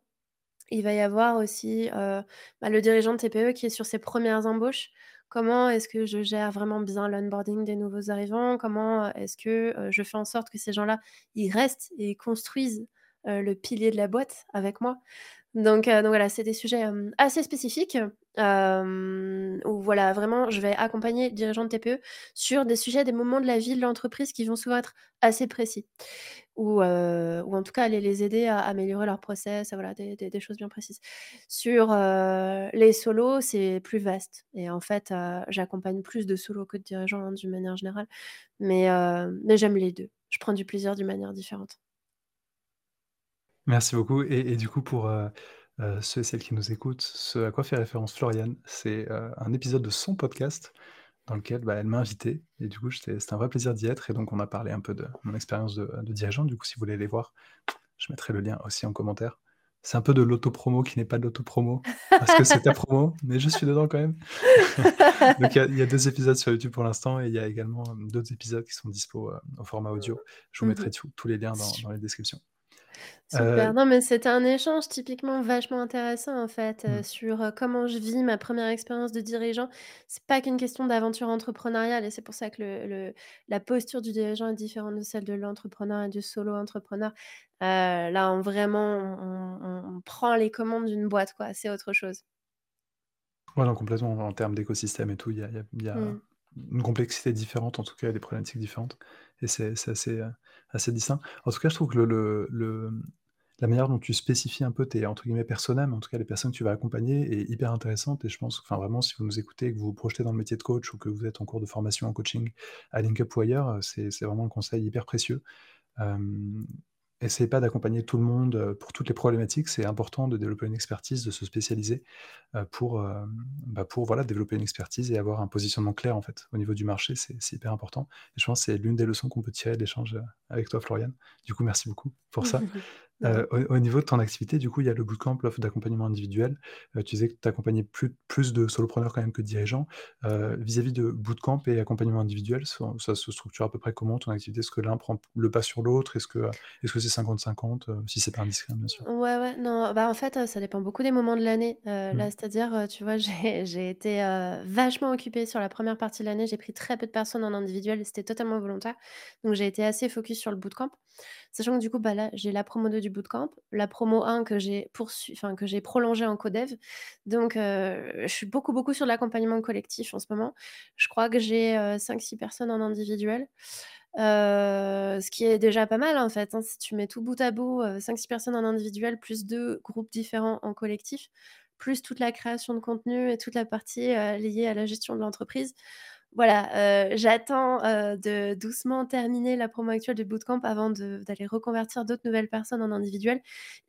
Il va y avoir aussi, bah, le dirigeant de TPE qui est sur ses premières embauches. Comment est-ce que je gère vraiment bien l'onboarding des nouveaux arrivants? Comment, est-ce que, je fais en sorte que ces gens-là, ils restent et construisent, le pilier de la boîte avec moi? Donc donc voilà, c'est des sujets, assez spécifiques, où voilà, vraiment je vais accompagner le dirigeant de TPE sur des sujets, des moments de la vie de l'entreprise qui vont souvent être assez précis. Ou en tout cas aller les aider à améliorer leur process, des choses bien précises. Sur, les solos, c'est plus vaste et en fait, j'accompagne plus de solos que de dirigeants, hein, d'une manière générale. Mais j'aime les 2. Je prends du plaisir d'une manière différente. Merci beaucoup et et du coup pour, ceux et celles qui nous écoutent, ce à quoi fait référence Floriane, c'est, un épisode de son podcast dans lequel, bah, elle m'a invité et du coup c'était un vrai plaisir d'y être et donc on a parlé un peu de mon expérience de de dirigeant. Du coup, si vous voulez aller voir, je mettrai le lien aussi en commentaire. C'est un peu de l'auto-promo qui n'est pas de l'auto-promo, parce que c'est ta promo, mais je suis dedans quand même. Donc il y a il y a 2 épisodes sur YouTube pour l'instant et il y a également, hem, d'autres épisodes qui sont dispo, heu, au format audio. Je vous Mmh mh. mettrai tous les liens dans les descriptions. Super. Heu Non, mais c'était un échange typiquement vachement intéressant, en fait, heu, Mmh. sur, heu, comment je vis ma 1re expérience de dirigeant. C'est pas qu'une question d'aventure entrepreneuriale et c'est pour ça que le le la posture du dirigeant est différente de celle de l'entrepreneur et du solo entrepreneur. Là, on vraiment on on on prend les commandes d'une boîte, quoi, c'est autre chose. Ouais, non, complètement, en termes d'écosystème et tout, il y a il y a il y a Mmh. une complexité différente, en tout cas, des problématiques différentes et c'est assez, assez distinct. En tout cas, je trouve que le le la manière dont tu spécifies un peu tes, entre guillemets, «personas», mais en tout cas les personnes que tu vas accompagner est hyper intéressante et je pense enfin, vraiment, si vous nous écoutez que vous vous projetez dans le métier de coach ou que vous êtes en cours de formation en coaching à Link-Up ou ailleurs, heu, c'est vraiment un conseil hyper précieux. Hem, essayez pas d'accompagner tout le monde, heu, pour toutes les problématiques. C'est important de développer une expertise, de se spécialiser, heu, pour, hem, bah, pour, voilà, développer une expertise et avoir un positionnement clair, en fait, au niveau du marché, c'est hyper important et je pense c'est l'une des leçons qu'on peut tirer de l'échange, avec toi, Floriane. Du coup, merci beaucoup pour ça. Au au niveau de ton activité, du coup, il y a le bootcamp, l'offre d'accompagnement individuel. Tu disais que tu accompagnais plus plus de solopreneurs quand même que de dirigeants. Vis-à-vis de bootcamp et accompagnement individuel, ça ça se structure à peu près comment ton activité? Est-ce que l'un prend le pas sur l'autre? Est-ce que, est-ce que c'est 50-50? Heu, si c'est pas indiscret, bien sûr? Ouais, ouais, non, bah, en fait, ça dépend beaucoup des moments de l'année. Là, Mmh. c'est-à-dire, tu vois, j'ai été, vachement occupée sur la 1re partie de l'année. J'ai pris très peu de personnes en individuel c'était totalement volontaire. Donc j'ai été assez focus sur le bootcamp. Sachant que, du coup, bah, là, j'ai la promo 2 du bootcamp, la promo 1 que j'ai poursui enfin, que j'ai prolongée en co-dev. Donc heu, je suis beaucoup, beaucoup sur l'accompagnement collectif en ce moment. Je crois que j'ai, heu, 5-6 personnes en individuel. Heu, ce qui est déjà pas mal, en fait, hein, si tu mets tout bout à bout, heu, 5-6 personnes en individuel plus 2 groupes différents en collectif, plus toute la création de contenu et toute la partie, liée à la gestion de l'entreprise. Voilà, heu, j'attends, heu, de doucement terminer la promo actuelle du bootcamp avant d'aller reconvertir d'autres nouvelles personnes en individuel.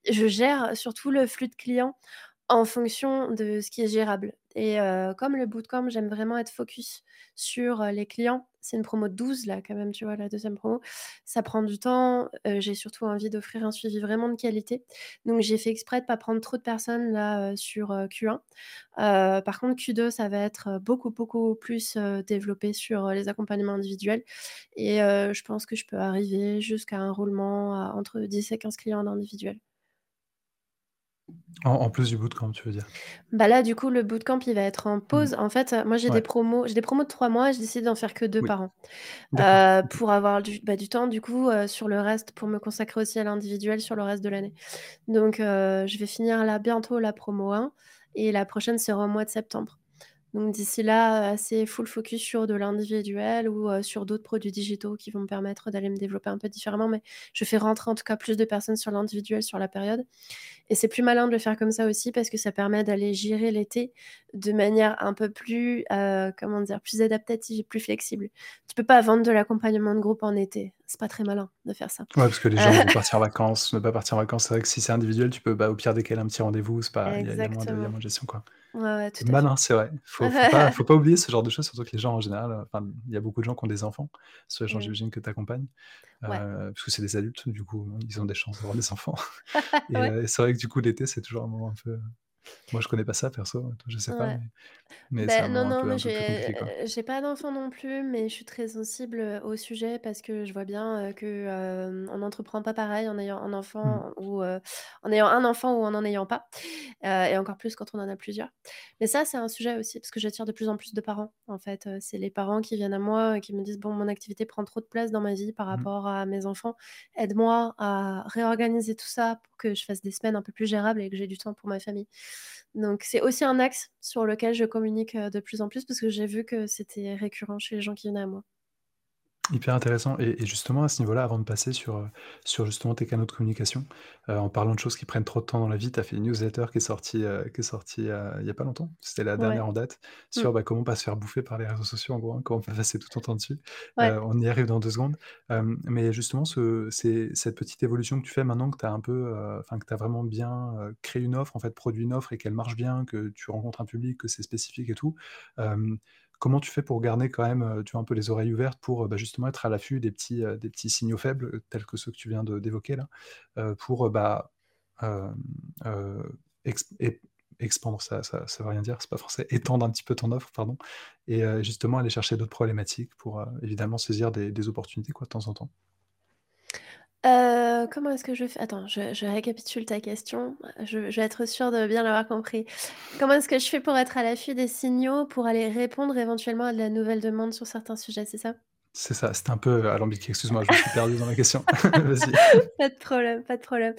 Je gère surtout le flux de clients en fonction de ce qui est gérable et heu, comme le bootcamp, j'aime vraiment être focus sur, heu, les clients. C'est une promo de 12 là, quand même, tu vois, la 2e promo. Ça prend du temps, heu, j'ai surtout envie d'offrir un suivi vraiment de qualité. Donc j'ai fait exprès de pas prendre trop de personnes là, sur, heu, Q1. Heu, par contre, Q2, ça va être, beaucoup, beaucoup plus, développé sur, les accompagnements individuels et je pense que je peux arriver jusqu'à un roulement entre 10 et 15 clients en individuel. En en plus du bootcamp, tu veux dire? Bah, là, du coup, le bootcamp, il va être en Mmh. pause. En fait, moi, j'ai des promos j'ai des promos de 3 mois et j'ai décidé d'en faire que 2 Oui. par an. OK. pour avoir du bah, du temps, du coup, heu, sur le reste, pour me consacrer aussi à l'individuel sur le reste de l'année. Donc heu, je vais finir là, bientôt la promo 1 et la prochaine sera au mois de septembre. Donc d'ici là, assez full focus sur de l'individuel ou sur d'autres produits digitaux qui vont me permettre d'aller me développer un peu différemment. Mais je fais rentrer, en tout cas, plus de personnes sur l'individuel sur la période et c'est plus malin de le faire comme ça aussi parce que ça permet d'aller gérer l'été de manière un peu plus, comment dire? Plus adaptative et plus flexible. Tu peux pas vendre de l'accompagnement de groupe en été. C'est pas très malin de faire ça. Ouais, parce que les gens vont partir en vacances, ne pas partir en vacances. C'est vrai que si c'est individuel, tu peux, bah, au pire décaler un petit rendez-vous, c'est pas il y a moins de il y a Exactement. moins de gestion, quoi. Ouais, ouais, tout à fait. Malin, c'est vrai. Faut faut pas faut pas oublier ce genre de choses, surtout que les gens, en général, enfin, il y a beaucoup de gens qui ont des enfants. Soit les gens, Et oui. j'imagine, que tu accompagnes, heu, parce que c'est des adultes, du coup, ils ont des chances d'avoir des enfants et heu, c'est vrai que, du coup, l'été, c'est toujours un moment un peu, moi, je connais pas ça perso, je sais pas, mais un non, non, peu j'ai, pas d'enfant non plus, mais je suis très sensible, heu, au sujet parce que je vois bien, heu, que, hem, on n'entreprend pas pareil en ayant un Mmh. enfant ou heu, en ayant un enfant ou en n'en ayant pas, et encore plus quand on en a plusieurs. Mais ça, c'est un sujet aussi parce que j'attire de plus en plus de parents, en fait, c'est les parents qui viennent à moi et qui me disent: «Bon, mon activité prend trop de place dans ma vie par Mmh. rapport à mes enfants. Aide-moi à réorganiser tout ça pour que je fasse des semaines un peu plus gérables et que j'ai du temps pour ma famille». Donc c'est aussi un axe sur lequel je communique, heu, de plus en plus parce que j'ai vu que c'était récurrent chez les gens qui venaient à moi. Hyper intéressant et et justement, à ce niveau-là, avant de passer sur, heu, sur justement tes canaux de communication, heu, en parlant de choses qui prennent trop de temps dans la vie, tu as fait une newsletter qui est sortie, heu, qui est sortie, il y a pas longtemps. C'était la Ouais. dernière en date Mmh. sur, bah, comment pas se faire bouffer par les réseaux sociaux, en gros, hein, comment pas passer tout ton temps dessus. Ouais. On y arrive dans 2 secondes. Mais justement, ce c'est cette petite évolution que tu fais maintenant que tu as un peu, enfin, que tu as vraiment bien, créé une offre, en fait, produit une offre et qu'elle marche bien, que tu rencontres un public, que c'est spécifique et tout. Comment tu fais pour garder quand même, vois, un peu les oreilles ouvertes pour, heu, bah, justement être à l'affût des petits, petits signaux faibles, tels que ceux que tu viens d'évoquer là? Pour, bah, expandre, ça ça ça veut rien dire, c'est pas français, étendre un petit peu ton offre, pardon et justement aller chercher d'autres problématiques pour, évidemment saisir des des opportunités quoi, de temps en temps? Heu, comment est-ce que je fais? Attends, je je récapitule ta question, je je vais être sûre de bien l'avoir compris. Comment est-ce que je fais pour être à l'affût des signaux, pour aller répondre éventuellement à de la nouvelle demande sur certains sujets, c'est ça? C'est ça, c'était un peu, heu, alambiqué, excuse-moi, je me suis perdu dans la question. Vas-y. Pas de problème, pas de problème.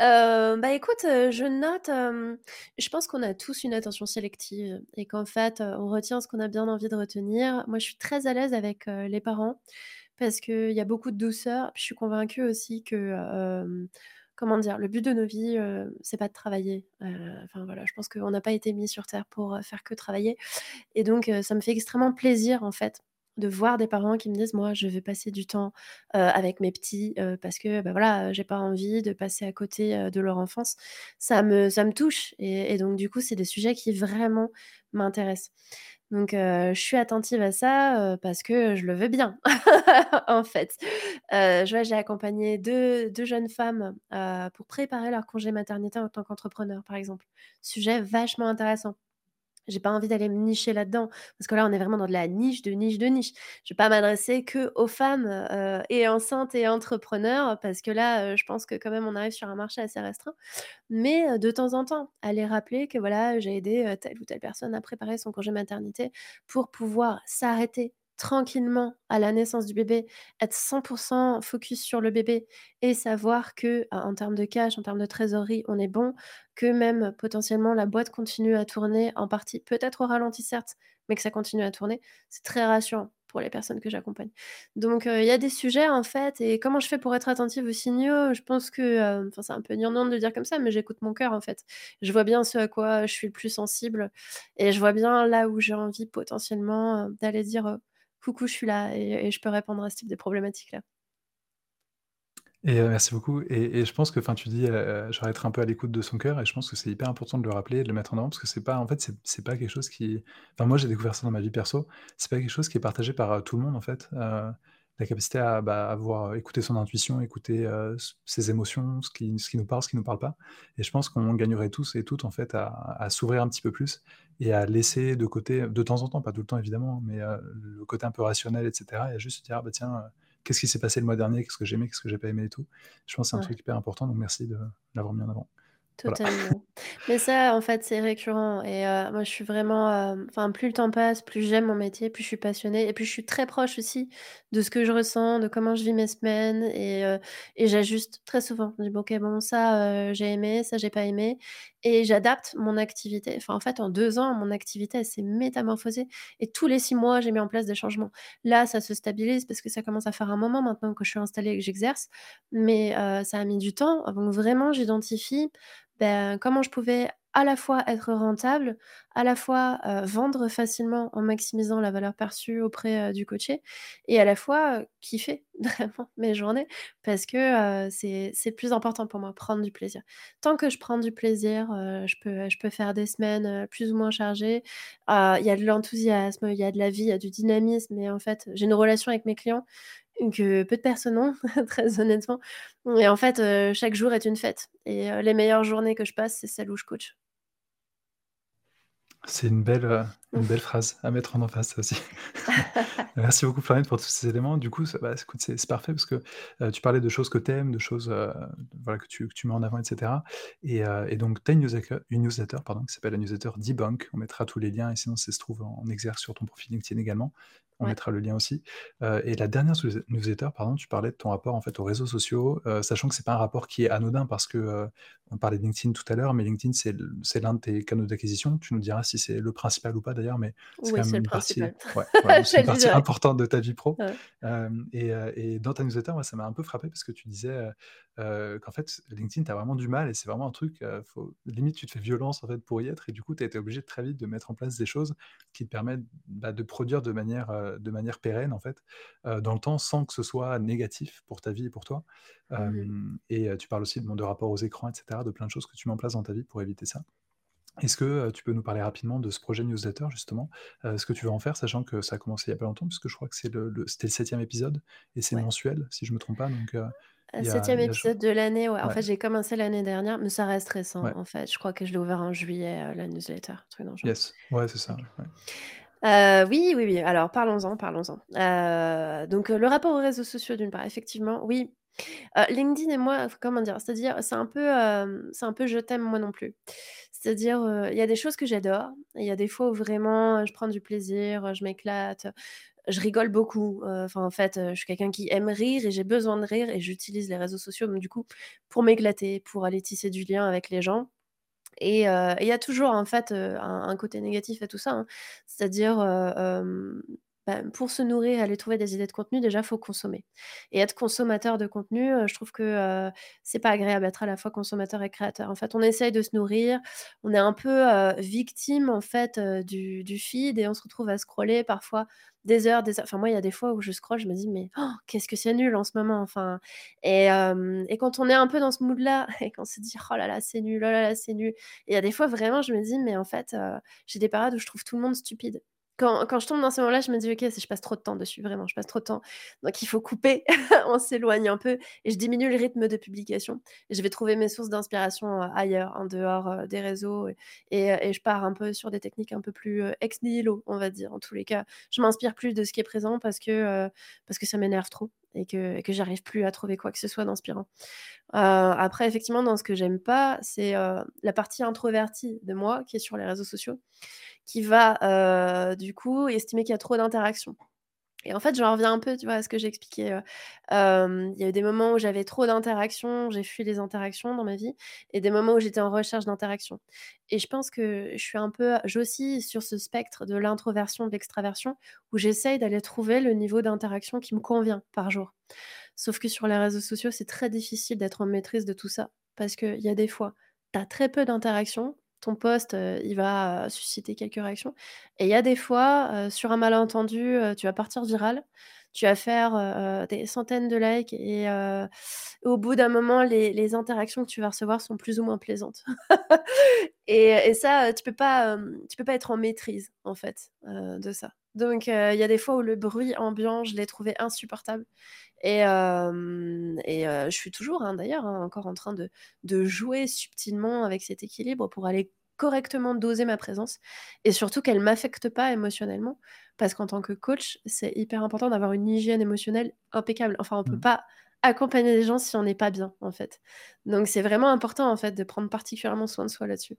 Heu, bah, écoute, heu, je note, hem, je pense qu'on a tous une attention sélective et qu'en fait, heu, on retient ce qu'on a bien envie de retenir. Moi, je suis très à l'aise avec, heu, les parents parce qu'il y a beaucoup de douceur. Je suis convaincue aussi que, comment dire? Le but de nos vies, heu, c'est pas de travailler. Voilà, je pense qu'on n'a pas été mis sur terre pour, faire que travailler et donc ça me fait extrêmement plaisir, en fait, de voir des parents qui me disent: «Moi, je veux passer du temps, avec mes petits, parce que, bah, voilà, j'ai pas envie de passer à côté, de leur enfance». Ça me ça me touche et donc du coup, c'est des sujets qui vraiment m'intéressent. Donc je suis attentive à ça, parce que je le veux bien, en fait. J'ai accompagné deux 2 jeunes femmes, pour préparer leur congé maternité en tant qu'entrepreneur, par exemple. Sujet vachement intéressant. J'ai pas envie d'aller me nicher là-dedans, parce que là, on est vraiment dans de la niche, de niche, de niche. Je vais pas m'adresser qu'aux femmes, heu, et enceintes et entrepreneurs, parce que là, heu, je pense que quand même on arrive sur un marché assez restreint. Mais, heu, de temps en temps, aller rappeler que voilà, j'ai aidé, telle ou telle personne à préparer son congé maternité pour pouvoir s'arrêter tranquillement à la naissance du bébé, être 100% focus sur le bébé et savoir que, en en termes de cash, en termes de trésorerie, on est bon, que même potentiellement la boîte continue à tourner en partie, peut-être au ralenti certes, mais que ça continue à tourner, c'est très rassurant pour les personnes que j'accompagne. Donc heu, il y a des sujets en fait et comment je fais pour être attentive aux signaux? Je pense que, heu, enfin c'est un peu gnangnan de le dire comme ça, mais j'écoute mon cœur en fait. Je vois bien ce à quoi je suis le plus sensible et je vois bien là où j'ai envie potentiellement, heu, d'aller dire, «Coucou, je suis là et je peux répondre à ce type de problématique-là». Et heu, merci beaucoup. Et je pense que enfin tu dis, heu genre être un peu à l'écoute de son cœur et je pense que c'est hyper important de le rappeler et de le mettre en avant parce que c'est pas en fait, c'est pas quelque chose qui enfin moi j'ai découvert ça dans ma vie perso, c'est pas quelque chose qui est partagé par, heu, tout le monde en fait, la capacité à, bah, à voir, écouter son intuition, écouter, heu, s ses émotions, ce qui ce qui nous parle, ce qui nous parle pas et je pense qu'on gagnerait tous et toutes en fait à à s'ouvrir un petit peu plus et à laisser de côté, de temps en temps, pas tout le temps évidemment, mais, heu, le côté un peu rationnel et cetera et à juste se dire: «Ah bah tiens, Qu'est-ce qui s'est passé le mois dernier? Qu'est-ce que j'ai aimé? Qu'est-ce que j'ai pas aimé et tout? Je pense que c'est un Ouais. truc hyper important, donc merci de l'avoir mis en avant. Voilà. Mais ça, en fait, c'est récurrent et moi, je suis vraiment, enfin, plus le temps passe, plus j'aime mon métier, plus je suis passionnée et plus je suis très proche aussi de ce que je ressens, de comment je vis mes semaines et et j'ajuste très souvent. Je dis: «Bon, OK, bon, ça, j'ai aimé, ça, j'ai pas aimé» et j'adapte mon activité. Enfin, en fait, en 2 ans, mon activité, elle s'est métamorphosée et tous les 6 mois, j'ai mis en place des changements. Là, ça se stabilise parce que ça commence à faire un moment maintenant que je suis installée et que j'exerce, mais ça a mis du temps que vraiment j'identifie ben, comment je pouvais à la fois être rentable, à la fois, heu, vendre facilement en maximisant la valeur perçue auprès, heu, du coaché et à la fois, heu, kiffer vraiment mes journées parce que, c'est le plus important pour moi, prendre du plaisir. Tant que je prends du plaisir, je peux je peux faire des semaines, plus ou moins chargées. Il y a de l'enthousiasme, il y a de la vie, il y a du dynamisme et en fait, j'ai une relation avec mes clients que peu de personnes ont, très honnêtement et en fait, heu, chaque jour est une fête et heu, les meilleures journées que je passe, c'est celles où je coach. C'est une belle, heu, une belle phrase à mettre en emphase ça aussi. Merci beaucoup Floriane pour tous ces éléments. Du coup, bah, c'est parfait parce que, heu, tu parlais de choses que tu aimes, de choses, voilà que tu que tu mets en avant et cetera et donc tu as une newsletter une newsletter pardon, qui s'appelle la newsletter Debunk. On mettra tous les liens et sinon ça se trouve en exergue sur ton profil LinkedIn également. On Ouais. mettra le lien aussi, et la dernière newsle newsletter pardon, tu parlais de ton rapport en fait aux réseaux sociaux, sachant que c'est pas un rapport qui est anodin parce que, on parlait de LinkedIn tout à l'heure, mais LinkedIn c'est l'un de tes canaux d'acquisition. Tu nous diras si c'est le principal ou pas d'ailleurs, mais c'est Oui, quand même une partie ouais, une importante de ta vie pro, Ouais. hem et dans ta newsletter, moi, ça m'a un peu frappé parce que tu disais, heu heu, qu'en fait, LinkedIn, tu as vraiment du mal et c'est vraiment un truc, faut limite, tu te fais violence, en fait, pour y être et du coup, tu as été obligé très vite de mettre en place des choses qui te permettent, bah, de produire de manière, de manière pérenne, en fait, dans le temps, sans que ce soit négatif pour ta vie et pour toi, Mmh et tu parles aussi de de rapport aux écrans et cetera, de plein de choses que tu mets en place dans ta vie pour éviter ça. Est-ce que, tu peux nous parler rapidement de ce projet newsletter justement? Heu, ce que tu vas en faire, sachant que ça a commencé il y a pas longtemps, puisque je crois que c'est le le c'était le 7e épisode et c'est Ouais. mensuel, si je me trompe pas, donc heu, Heu, il y a 7e il y a je épisode de l'année, ouais. En ouais, fait, j'ai commencé l'année dernière, mais ça reste récent, ouais, en fait. Je crois que je l'ai ouvert en juillet, la newsletter, un truc dans le genre. yes, ouais, c'est ça, ouais, oui, oui, oui. Alors parlons-en, parlons-en. Donc le rapport aux réseaux sociaux d'une part, effectivement, oui. LinkedIn et moi, comment dire? C'est-à-dire, c'est un peu, c'est un peu je t'aime, moi non plus. C'est-à-dire, heu, il y a des choses que j'adore il y a des fois où vraiment, heu, je prends du plaisir, heu, je m'éclate, je rigole beaucoup. Enfin, en fait, je suis quelqu'un qui aime rire et j'ai besoin de rire et j'utilise les réseaux sociaux, du coup, pour m'éclater, pour aller tisser du lien avec les gens. Et il y a toujours en fait, un côté négatif à tout ça, hein. C'est-à-dire, bah, pour se nourrir, aller trouver des idées de contenu, déjà, faut consommer. Et être consommateur de contenu, heu, je trouve que, heu, c'est pas agréable d'être à la fois consommateur et créateur. En fait, on essaye de se nourrir, on est un peu, heu, victime en fait, heu, du feed et on se retrouve à scroller parfois des heures, des heures. Enfin moi, il y a des fois où je scrolle, je me dis: «Mais oh, qu'est-ce que c'est nul en ce moment!» enfin et et quand on est un peu dans ce mood-là et qu'on se dit: «Oh là là, c'est nul, oh là là, c'est nul», et il y a des fois vraiment je me dis: «Mais en fait, j'ai des périodes où je trouve tout le monde stupide». Quand quand je tombe dans ces moments-là, je me dis: «OK, je passe trop de temps dessus, vraiment, je passe trop de temps». Donc il faut couper, on s'éloigne un peu et je diminue le rythme de publication. Je vais trouver mes sources d'inspiration, heu, ailleurs, en dehors, heu, des réseaux et et je pars un peu sur des techniques un peu plus, ex nihilo, on va dire. En tous les cas, je m'inspire plus de ce qui est présent parce que, parce que ça m'énerve trop et que et que j'arrive plus à trouver quoi que ce soit d'inspirant. Après effectivement dans ce que j'aime pas, c'est, la partie introvertie de moi qui est sur les réseaux sociaux, qui va, heu, du coup estimer qu'il y a trop d'interactions. Et en fait, j'en reviens un peu, tu vois, à ce que j'expliquais, heu, hem, il y a eu des moments où j'avais trop d'interactions, j'ai fui les interactions dans ma vie et des moments où j'étais en recherche d'interactions. Et je pense que je suis un peu j'oscille sur ce spectre de l'introversion, de l'extraversion, où j'essaye d'aller trouver le niveau d'interaction qui me convient par jour. Sauf que sur les réseaux sociaux, c'est très difficile d'être en maîtrise de tout ça. Parce qu'il y a des fois, tu as très peu d'interactions, ton post, heu, il va, susciter quelques réactions et il y a des fois, sur un malentendu, tu vas partir viral, tu vas faire, des centaines de likes et au bout d'un moment, les les interactions que tu vas recevoir sont plus ou moins plaisantes. Et et ça, heu, tu peux pas, hem, tu peux pas être en maîtrise, en fait, heu, de ça. Donc il y a des fois où le bruit ambiant, je l'ai trouvé insupportable et je suis toujours, hein, d'ailleurs, hein, encore en train de de jouer subtilement avec cet équilibre pour aller correctement doser ma présence et surtout qu'elle m'affecte pas émotionnellement. Parce qu'en tant que coach, c'est hyper important d'avoir une hygiène émotionnelle impeccable. Enfin, on peut Mmh. pas accompagner les gens si on n'est pas bien, en fait. Donc c'est vraiment important, en fait, de prendre particulièrement soin de soi là-dessus.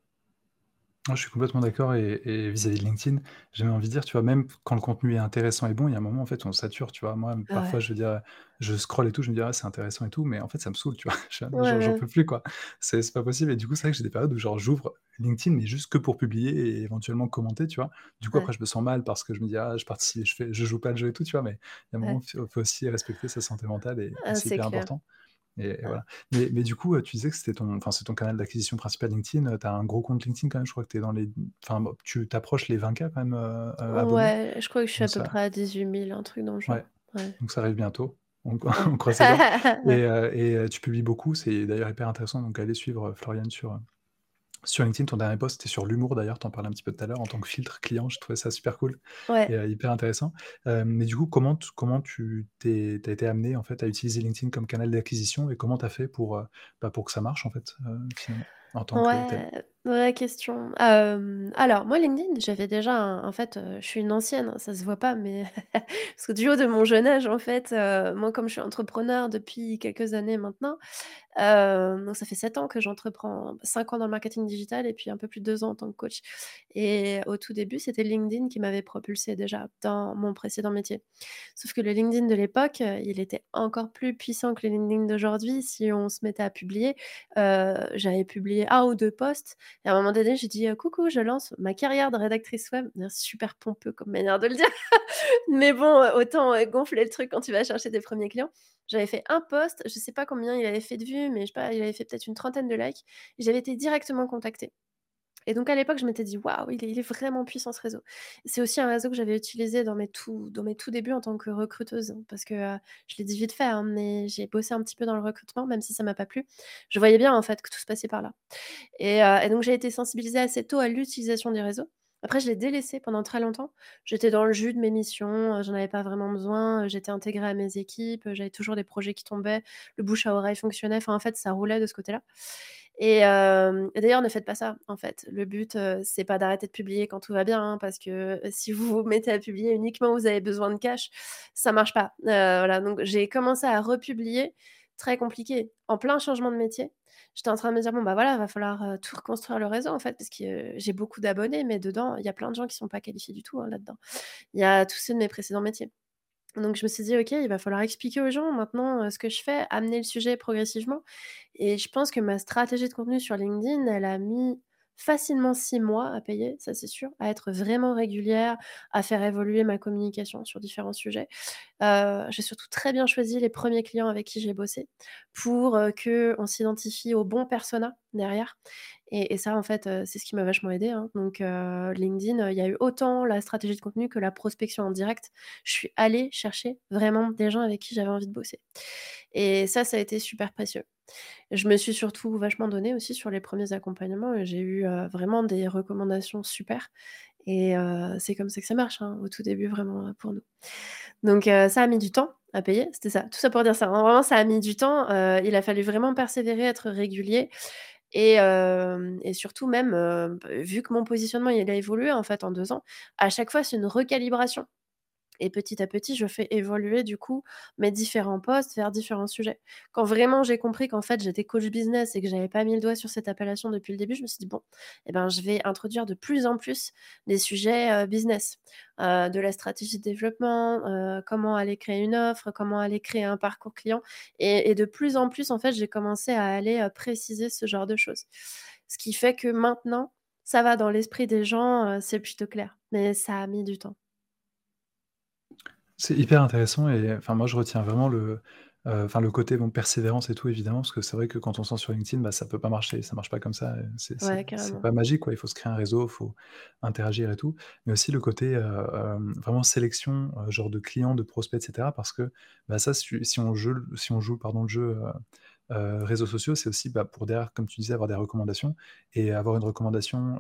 Ah, je suis complètement d'accord et et vis-à-vis de LinkedIn, j'ai même envie de dire, tu vois, même quand le contenu est intéressant et bon, il y a un moment, en fait, on sature, tu vois? Moi, Ah parfois, je veux dire, je scrolle et tout, je me dis: «Ah, c'est intéressant et tout», mais en fait, ça me saoule, tu vois? Je Ouais, j'en j'en ouais. peux plus, quoi. C'est c'est pas possible et du coup, c'est vrai que j'ai des périodes où genre j'ouvre LinkedIn, mais juste que pour publier et éventuellement commenter, tu vois? Du coup, après, je me sens mal parce que je me dis: «Ah, je participe, je fais je joue pas le jeu et tout», tu vois? Mais il y a un moment, ouais. il faut faut aussi respecter sa santé mentale et et Ah, c'est c'est hyper clair. important. Et et Ouais. voilà. Mais mais du coup, heu, tu disais que c'était ton c'est ton canal d'acquisition principal LinkedIn, heu, tu as un gros compte LinkedIn quand même, je crois que tu es dans les enfin, tu t'approches les 20 K quand même, abonnés? Ouais, je crois que je suis à peu ça près à 18 000, un truc dans le genre. Ouais, donc ça arrive bientôt. On on croise et et tu publies beaucoup, c'est d'ailleurs hyper intéressant, donc allez suivre, Florian sur, sur LinkedIn. Ton dernier post, c'était sur l'humour d'ailleurs, tu en parlais un petit peu tout à l'heure en tant que filtre client, je trouvais ça super cool et heu, hyper intéressant. Hem, mais du coup, comment t comment tu t'es tu as été amené en fait à utiliser LinkedIn comme canal d'acquisition et comment tu as fait pour, heu, bah, pour que ça marche en fait, heu, finalement, en tant que tel? Ouais, vraie question. Hem, alors moi LinkedIn, j'avais déjà un en fait, heu, je suis une ancienne, hein, ça se voit pas, mais parce que du haut de mon jeune âge, en fait, heu, moi comme je suis entrepreneur depuis quelques années maintenant, Heu, donc ça fait 7 ans que j'entreprends, 5 ans dans le marketing digital et puis un peu plus de 2 ans en tant que coach et au tout début, c'était LinkedIn qui m'avait propulsée déjà dans mon précédent métier. Sauf que le LinkedIn de l'époque, heu, il était encore plus puissant que le LinkedIn d'aujourd'hui si on se mettait à publier. Heu, j'avais publié un ou 2 posts et à un moment donné, j'ai dit: «Heu, coucou, je lance ma carrière de rédactrice web». Super pompeux comme manière de le dire, mais bon, heu, autant, heu, gonfler le truc quand tu vas chercher tes premiers clients. J'avais fait un post, je sais pas combien il avait fait de vues, mais je sais pas, il avait fait peut-être une trentaine de likes j'avais été directement contactée Et donc à l'époque, je m'étais dit: «Waouh, il est vraiment puissant ce réseau». C'est aussi un réseau que j'avais utilisé dans mes tout dans mes tout débuts en tant que recruteuse parce que, je l'ai dit vite fait, hein, mais j'ai bossé un petit peu dans le recrutement, même si ça m'a pas plu. Je voyais bien en fait que tout se passait par là et donc j'ai été sensibilisée assez tôt à l'utilisation des réseaux. Après je l'ai délaissé pendant très longtemps. J'étais dans le jus de mes missions, j'en avais pas vraiment besoin, j'étais intégrée à mes équipes, j'avais toujours des projets qui tombaient, le bouche à oreille fonctionnait, enfin en fait ça roulait de ce côté-là et d'ailleurs ne faites pas ça, en fait. Le but, heu, c'est pas d'arrêter de publier quand tout va bien, hein, parce que si vous vous mettez à publier uniquement où vous avez besoin de cash, ça marche pas. Voilà, donc j'ai commencé à republier, très compliqué, en plein changement de métier. J'étais en train de me dire: «Bon, bah, voilà, va falloir, tout reconstruire le réseau, en fait», parce que euh, j'ai beaucoup d'abonnés, mais dedans, il y a plein de gens qui sont pas qualifiés du tout, hein, là-dedans. Il y a tous ceux de mes précédents métiers. Donc je me suis dit: «OK, il va falloir expliquer aux gens maintenant, ce que je fais, amener le sujet progressivement» et je pense que ma stratégie de contenu sur LinkedIn, elle a mis facilement 6 mois à payer, ça c'est sûr, à être vraiment régulière, à faire évoluer ma communication sur différents sujets. J'ai surtout très bien choisi les premiers clients avec qui j'ai bossé pour, heu, qu'on s'identifie au bon persona derrière et ça, en fait, c'est ce qui m'a vachement aidée, hein. Donc LinkedIn, il y a eu autant la stratégie de contenu que la prospection en direct. Je suis allée chercher vraiment des gens avec qui j'avais envie de bosser et ça, ça a été super précieux. Je me suis surtout vachement donnée aussi sur les premiers accompagnements et j'ai eu, vraiment des recommandations super et c'est comme ça que ça marche, hein, au tout début vraiment, pour nous. Donc ça a mis du temps à payer, c'était ça. Tout ça pour dire ça, hein, vraiment ça a mis du temps, il a fallu vraiment persévérer, être régulier et surtout même, vu que mon positionnement a évolué en fait en 2 ans, à chaque fois c'est une recalibration. Et petit à petit, je fais évoluer du coup mes différents postes vers différents sujets. Quand vraiment j'ai compris qu'en fait j'étais coach business et que j'avais pas mis le doigt sur cette appellation depuis le début, je me suis dit: «Bon, eh ben, je vais introduire de plus en plus des sujets, business, de la stratégie de développement, comment aller créer une offre, comment aller créer un parcours client» et de plus en plus, en fait, j'ai commencé à aller, préciser ce genre de choses. Ce qui fait que maintenant, ça va dans l'esprit des gens, c'est plutôt clair, mais ça a mis du temps. C'est hyper intéressant et enfin moi je retiens vraiment le, enfin le côté bon persévérance et tout évidemment, parce que c'est vrai que quand on se lance sur LinkedIn, bah, ça peut pas marcher, ça marche pas comme ça, heu, c'est c'est Ouais, c'est carrément. pas magique quoi. Il faut se créer un réseau, il faut interagir et tout. Mais aussi le côté, heu, hem, vraiment sélection, genre de clients, de prospects et cetera parce que, bah, ça si si on joue si on joue pardon le jeu, réseaux sociaux, c'est aussi, bah, pour derrière, comme tu disais, avoir des recommandations et avoir une recommandation,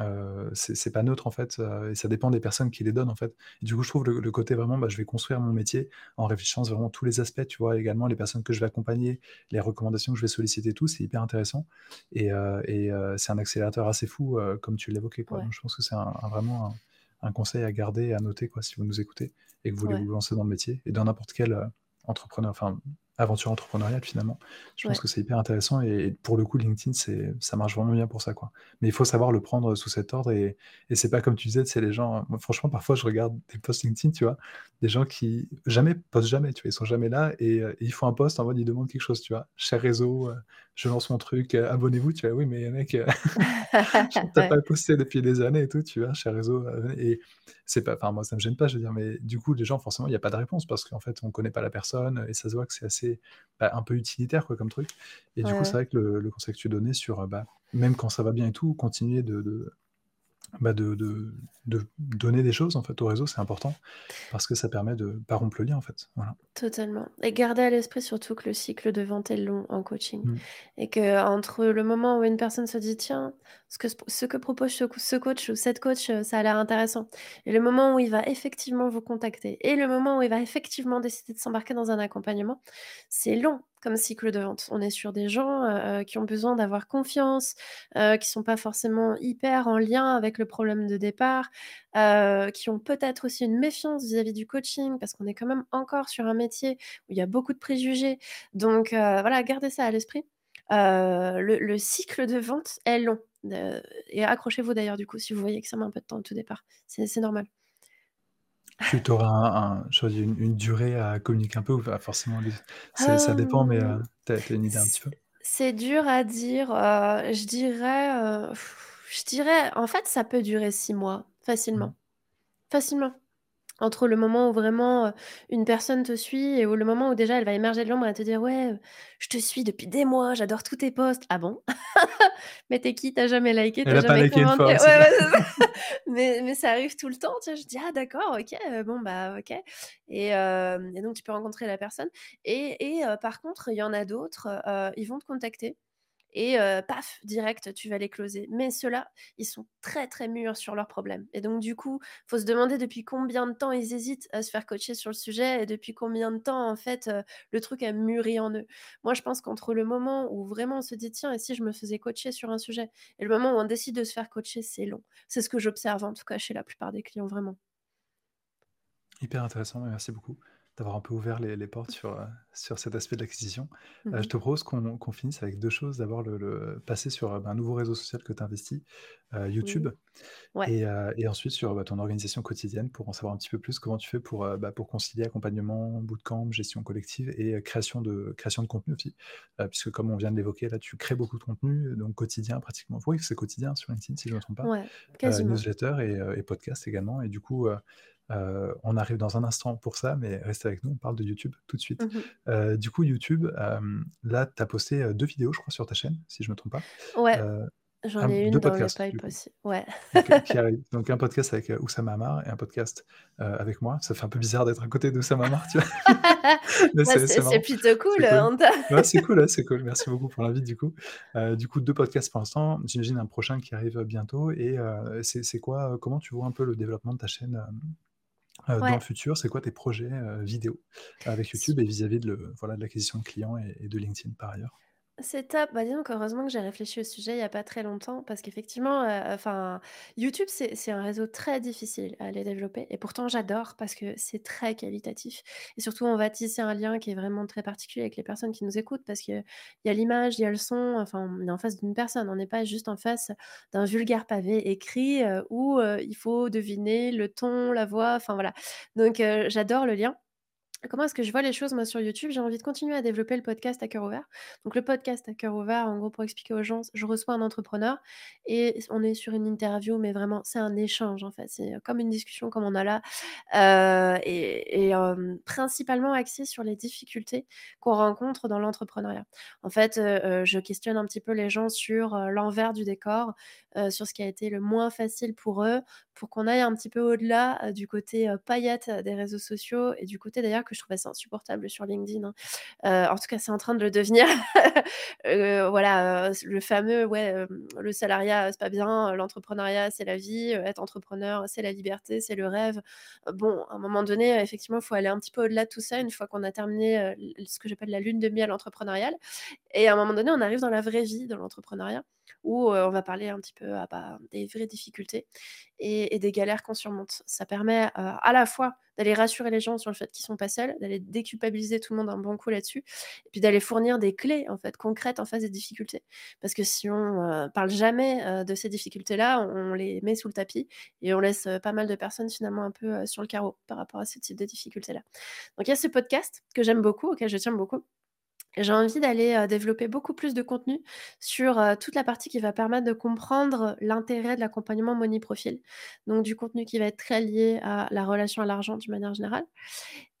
heu, c'est pas neutre en fait, heu et ça dépend des personnes qui les donnent en fait. Et du coup, je trouve le le côté vraiment, bah, je vais construire mon métier en réfléchissant vraiment tous les aspects, tu vois? Également les personnes que je vais accompagner, les recommandations que je vais solliciter tout, c'est hyper intéressant et heu et heu, c'est un accélérateur assez fou, comme tu l'évoquais. Ouais, je pense que c'est un un vraiment un un conseil à garder à noter, quoi, si vous nous écoutez et que vous voulez ouais, vous lancer dans le métier et dans n'importe quel, entrepreneur enfin, aventure entrepreneuriale finalement. Je pense que c'est hyper intéressant et pour le coup, LinkedIn, c'est ça marche vraiment bien pour ça, quoi. Mais il faut savoir le prendre sous cet ordre et et c'est pas comme tu disais, c'est les gens moi franchement, parfois, je regarde des posts LinkedIn, tu vois? Des gens qui jamais postent jamais, tu vois? Ils sont jamais là et et ils font un post en mode, ils demandent quelque chose, tu vois? «Cher réseau, heu, je lance mon truc, heu, abonnez-vous». Tu vois? Oui, mais mec, ouais, pas posté depuis des années et tout, tu vois? «Cher réseau, heu» et c'est pas enfin moi, ça me gêne pas, je veux dire, mais du coup, les gens, forcément, il y a pas de réponse parce qu'en fait, on connaît pas la personne et ça se voit que c'est assez, bah, un peu utilitaire, quoi, comme truc. Et ouais, du coup, c'est vrai que le le conseil que tu donnais sur, heu, bah, même quand ça va bien et tout, continuer de de bah, de de de donner des choses, en fait, au réseau, c'est important parce que ça permet de pas rompre le lien, en fait. Voilà. Totalement et garder à l'esprit surtout que le cycle de vente est long en coaching Mmh. et que entre le moment où une personne se dit: «Tiens, ce que ce que propose ce ce coach ou cette coach, heu, ça a l'air intéressant» et le moment où il va effectivement vous contacter et le moment où il va effectivement décider de s'embarquer dans un accompagnement, c'est long comme cycle de vente. On est sur des gens, heu heu, qui ont besoin d'avoir confiance, heu, qui sont pas forcément hyper en lien avec le problème de départ, heu, qui ont peut-être aussi une méfiance vis-à-vis du coaching parce qu'on est quand même encore sur un métier où il y a beaucoup de préjugés. Donc voilà, gardez ça à l'esprit. Le le cycle de vente est long, et accrochez-vous d'ailleurs du coup si vous voyez que ça met un peu de temps au tout départ. C'est normal. Tu auras un un une une durée à communiquer un peu ou pas forcément les c'est ça dépend mais Hem, heu, tu as tu as une idée un petit c peu? c'est dur à dire, heu, je dirais, heu, je dirais en fait ça peut durer 6 mois, Mmh. facilement, facilement. Entre le moment où vraiment, une personne te suit et où le moment où déjà elle va émerger de l'ombre et te dire: «Ouais, je te suis depuis des mois, j'adore tous tes posts». «Ah bon? Mais tu es qui? Tu as jamais liké, tu Elle as a pas jamais liké commenté?» ouais, ouais. Mais mais ça arrive tout le temps, tu vois? Je dis: «Ah d'accord, OK, bon bah, OK» et donc tu peux rencontrer la personne et par contre, il y en a d'autres, ils vont te contacter et paf, direct, tu vas les closer. Mais ceux-là, ils sont très, très mûrs sur leurs problèmes et donc du coup, faut se demander depuis combien de temps ils hésitent à se faire coacher sur le sujet et depuis combien de temps, en fait, le truc a mûri en eux. Moi, je pense qu'entre le moment où vraiment on se dit: «Tiens, et si je me faisais coacher sur un sujet?» et le moment où on décide de se faire coacher, c'est long. C'est ce que j'observe, en tout cas, chez la plupart des clients, vraiment. Hyper intéressant, merci beaucoup d'avoir un peu ouvert les les portes sur, heu, sur cet aspect de l'acquisition. Mmh Heu, je te propose qu'on qu'on finisse avec 2 choses. D'abord le le passer sur, heu, bah, un nouveau réseau social que tu investis, YouTube. Ouais. et ensuite sur, bah, ton organisation quotidienne pour en savoir un petit peu plus. Comment tu fais pour, bah, pour concilier accompagnement, bootcamp, gestion collective et création de création de contenu aussi? Puisque comme on vient de l'évoquer là, tu crées beaucoup de contenu, donc quotidien pratiquement. Oui, c'est quotidien sur LinkedIn si je me trompe pas. Ouais, newsletter et et podcast également et du coup, heu, on arrive dans un instant pour ça, mais restez avec nous, on parle de YouTube tout de suite. Mmh mh. Heu, du coup YouTube, hem, là tu as posté, heu, 2 vidéos je crois sur ta chaîne, si je me trompe pas. Ouais, j'en ai 2 une dans le podcasts coup. aussi. Ouais. OK, qui arrivent. Donc un podcast avec, Oussama Hamar et un podcast, avec moi. Ça fait un peu bizarre d'être à côté d'Oussama Hamar, tu vois? Mais Bah, c'est plutôt cool, c'est cool, ouais, c'est cool. Merci beaucoup pour l'invite du coup. Du coup 2 podcasts pour l'instant, j'imagine un prochain qui arrive, bientôt et c'est quoi, comment tu vois un peu le développement de ta chaîne, heu, dans le Ouais. futur? C'est quoi tes projets, heu, vidéo avec YouTube et vis-à-vis de le voilà, de l'acquisition de clients et et de LinkedIn par ailleurs? C'est top. Bah, donc, heureusement que j'ai réfléchi au sujet il y a pas très longtemps parce qu'effectivement, heu, enfin, YouTube, c'est un réseau très difficile à aller développer et pourtant j'adore parce que c'est très qualitatif et surtout on va tisser un lien qui est vraiment très particulier avec les personnes qui nous écoutent parce qu'il y a l'image, il y a le son, enfin, on est en face d'une personne, on n'est pas juste en face d'un vulgaire pavé écrit, heu, où, heu, il faut deviner le ton, la voix, enfin voilà. Donc j'adore le lien Comment est-ce que je vois les choses moi sur YouTube? J'ai envie de continuer à développer le podcast à cœur ouvert. Donc le podcast à cœur ouvert, en gros, pour expliquer aux gens, je reçois un entrepreneur et on est sur une interview, mais vraiment c'est un échange en fait. C'est comme une discussion comme on a là, heu et principalement axé sur les difficultés qu'on rencontre dans l'entrepreneuriat. En fait, heu, je questionne un petit peu les gens sur, l'envers du décor, sur ce qui a été le moins facile pour eux, pour qu'on aille un petit peu au-delà, du côté, heu, paillettes des réseaux sociaux et du côté d'ailleurs je trouve assez insupportable sur LinkedIn, hein. Heu, en tout cas, c'est en train de le devenir. Heu, voilà, heu, le fameux, ouais, le salariat, c'est pas bien, l'entrepreneuriat, c'est la vie, être entrepreneur, c'est la liberté, c'est le rêve. Bon, à un moment donné, effectivement, il faut aller un petit peu au-delà de tout ça une fois qu'on a terminé, ce que j'appelle la lune de miel entrepreneuriale et à un moment donné, on arrive dans la vraie vie de l'entrepreneuriat où, on va parler un petit peu, ah bah, des vraies difficultés et des galères qu'on surmonte. Ça permet, à la fois d'aller rassurer les gens sur le fait qu'ils sont pas seuls, d'aller déculpabiliser tout le monde un bon coup là-dessus et puis d'aller fournir des clés, en fait, concrètes en face des difficultés. Parce que si on, parle jamais, de ces difficultés-là, on les met sous le tapis et on laisse, pas mal de personnes finalement un peu, sur le carreau par rapport à ce type de difficultés-là. Donc il y a ce podcast que j'aime beaucoup, auquel je tiens beaucoup j'ai envie d'aller, développer beaucoup plus de contenu sur, toute la partie qui va permettre de comprendre l'intérêt de l'accompagnement money profil. Donc du contenu qui va être très lié à la relation à l'argent d'une manière générale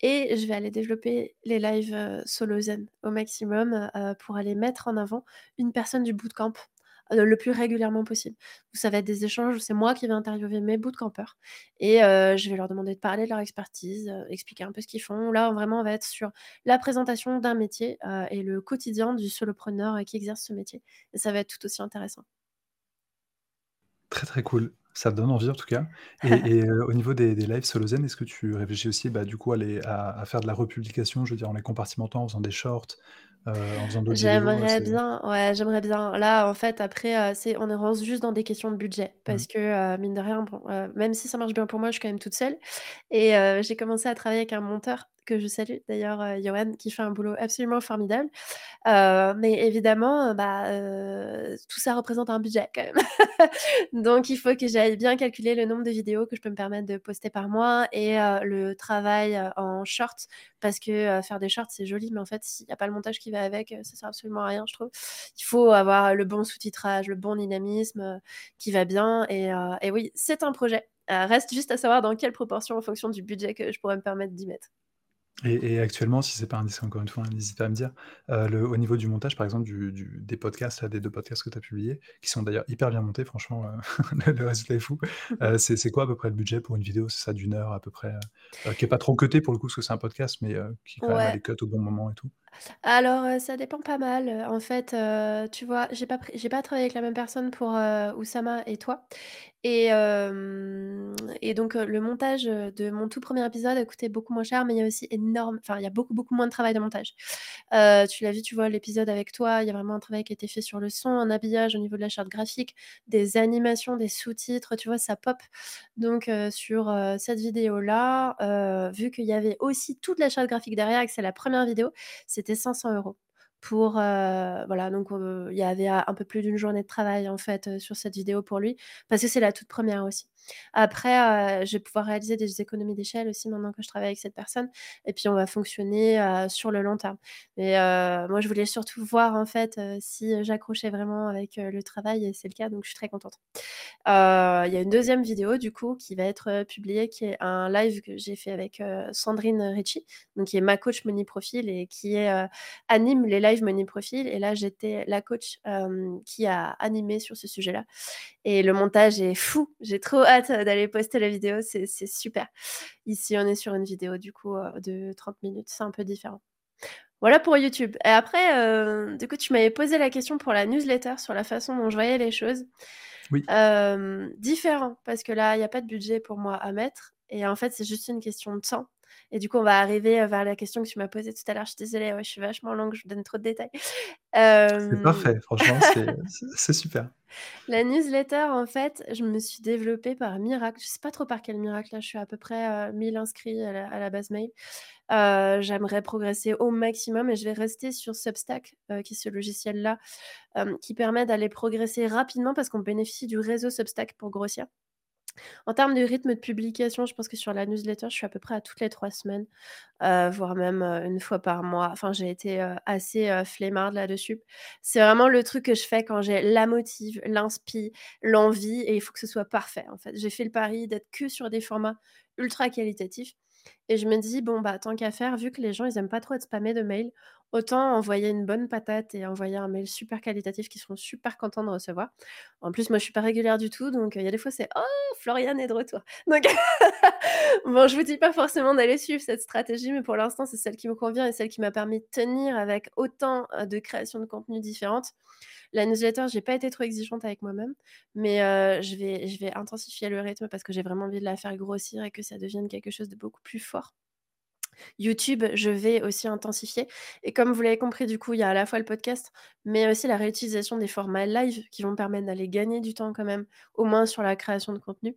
et je vais aller développer les lives, solo zen au maximum, pour aller mettre en avant une personne du bootcamp, heu, le plus régulièrement possible. Ça va être des échanges où c'est moi qui vais interviewer mes bootcampers et heu, je vais leur demander de parler de leur expertise, heu, expliquer un peu ce qu'ils font. Là, vraiment, on va être sur la présentation d'un métier, et le quotidien du solopreneur, qui exerce ce métier et ça va être tout aussi intéressant. Très, très cool. Ça donne envie en tout cas et au niveau des des lives solo zen, est-ce que tu réfléchis aussi, bah, du coup à les à à faire de la republication, je veux dire en les compartimentant, en faisant des shorts, heu, en faisant d'autres vidéos, heu, J'aimerais bien, ouais, j'aimerais bien. Là, en fait, après, heu, c'est on est rendu juste dans des questions de budget mmh, parce que, heu, mine de rien, bon, même si ça marche bien pour moi, je suis quand même toute seule et j'ai commencé à travailler avec un monteur que je salue d'ailleurs, heu, Yoann, qui fait un boulot absolument formidable. Heu, mais évidemment, heu, bah, heu, tout ça représente un budget quand même. Donc il faut que j'aille bien calculer le nombre de vidéos que je peux me permettre de poster par mois et le travail, en short parce que, faire des shorts, c'est joli, mais en fait, s'il y a pas le montage qui va avec, ça sert absolument à rien, je trouve. Il faut avoir le bon sous-titrage, le bon dynamisme, qui va bien et oui, c'est un projet reste juste à savoir dans quelle proportion en fonction du budget que je pourrais me permettre d'y mettre. Et et actuellement, si c'est pas indiscret encore une fois, n'hésite pas à me dire, heu, le au niveau du montage par exemple du du des podcasts là, des 2 podcasts que tu as publiés, qui sont d'ailleurs hyper bien montés franchement, heu, le résultat est fou. Heu, c'est c'est quoi à peu près le budget pour une vidéo? C'est ça d'1 heure à peu près, qui est pas trop cutée pour le coup, parce que c'est un podcast, mais qui quand même a les cuts au bon moment et tout? Alors, heu, ça dépend pas mal, heu, en fait, heu, tu vois, j'ai pas j'ai pas travaillé avec la même personne pour, Oussama et toi et donc le montage, de mon tout 1er épisode a coûté beaucoup moins cher, mais il y a aussi énorme enfin, il y a beaucoup, beaucoup moins de travail de montage. Tu l'as vu, tu vois l'épisode avec toi, il y a vraiment un travail qui a été fait sur le son, un habillage au niveau de la charte graphique, des animations, des sous-titres, tu vois? Ça pop. Donc sur, cette vidéo-là, vu qu'il y avait aussi toute la charte graphique derrière et que c'est la 1re vidéo, c'était 500 € pour, heu, voilà donc heu, il y avait un peu plus d'une journée de travail en fait, heu, sur cette vidéo pour lui, parce que c'est la toute 1re aussi. Après, heu, je vais pouvoir réaliser des économies d'échelle aussi maintenant que je travaille avec cette personne et puis on va fonctionner, heu, sur le long terme. Mais heu, moi je voulais surtout voir en fait, si j'accrochais vraiment avec, le travail et c'est le cas donc je suis très contente. Il y a une 2e vidéo du coup qui va être, publiée, qui est un live que j'ai fait avec, Sandrine Ricci, donc qui est ma coach Money Profil et qui anime les lives Money Profil et là j'étais la coach, qui a animé sur ce sujet-là et le montage est fou! J'ai trop hâte d'aller poster la vidéo, c'est super. Ici, on est sur une vidéo du coup, heu, de 30 minutes, c'est un peu différent. Voilà pour YouTube et après, heu, du coup, tu m'avais posé la question pour la newsletter sur la façon dont je voyais les choses. Oui. Différent, parce que là, il y a pas de budget pour moi à mettre et en fait, c'est juste une question de temps et du coup, on va arriver, heu, vers la question que tu m'as posée tout à l'heure. Je suis désolée, ouais, je suis vachement longue, je donne trop de détails. C'est Hem parfait, franchement, c'est super. la newsletter, en fait, je me suis développée par miracle. Je sais pas trop par quel miracle, là, je suis à peu près, heu, 1000 inscrits à la à la base mail. J'aimerais progresser au maximum et je vais rester sur Substack, qui est ce logiciel-là, qui permet d'aller progresser rapidement parce qu'on bénéficie du réseau Substack pour grossir. En termes de rythme de publication, je pense que sur la newsletter, je suis à peu près à toutes les 3 semaines, heu, voire même, heu, 1 fois par mois. Enfin, j'ai été, heu, assez, flemmarde là-dessus. C'est vraiment le truc que je fais quand j'ai la motive, l'inspi, l'envie et il faut que ce soit parfait, en fait. J'ai fait le pari d'être que sur des formats ultra qualitatifs et je me dis: «Bon, bah, tant qu'à faire, vu que les gens, ils aiment pas trop être spammés de mails, autant envoyer une bonne patate et envoyer un mail super qualitatif qu'ils seront super contents de recevoir». En plus, moi, je suis pas régulière du tout, donc il y a des fois, c'est: «Oh, Floriane est de retour!» donc bon, je vous dis pas forcément d'aller suivre cette stratégie, mais pour l'instant, c'est celle qui me convient et celle qui m'a permis de tenir avec autant, heu, de créations de contenu différentes. La newsletter, j'ai pas été trop exigeante avec moi-même, mais vais je vais intensifier le rythme parce que j'ai vraiment envie de la faire grossir et que ça devienne quelque chose de beaucoup plus fort. YouTube, je vais aussi intensifier et comme vous l'avez compris, du coup, il y a à la fois le podcast, mais aussi la réutilisation des formats live qui vont me permettre d'aller gagner du temps quand même, au moins sur la création de contenu.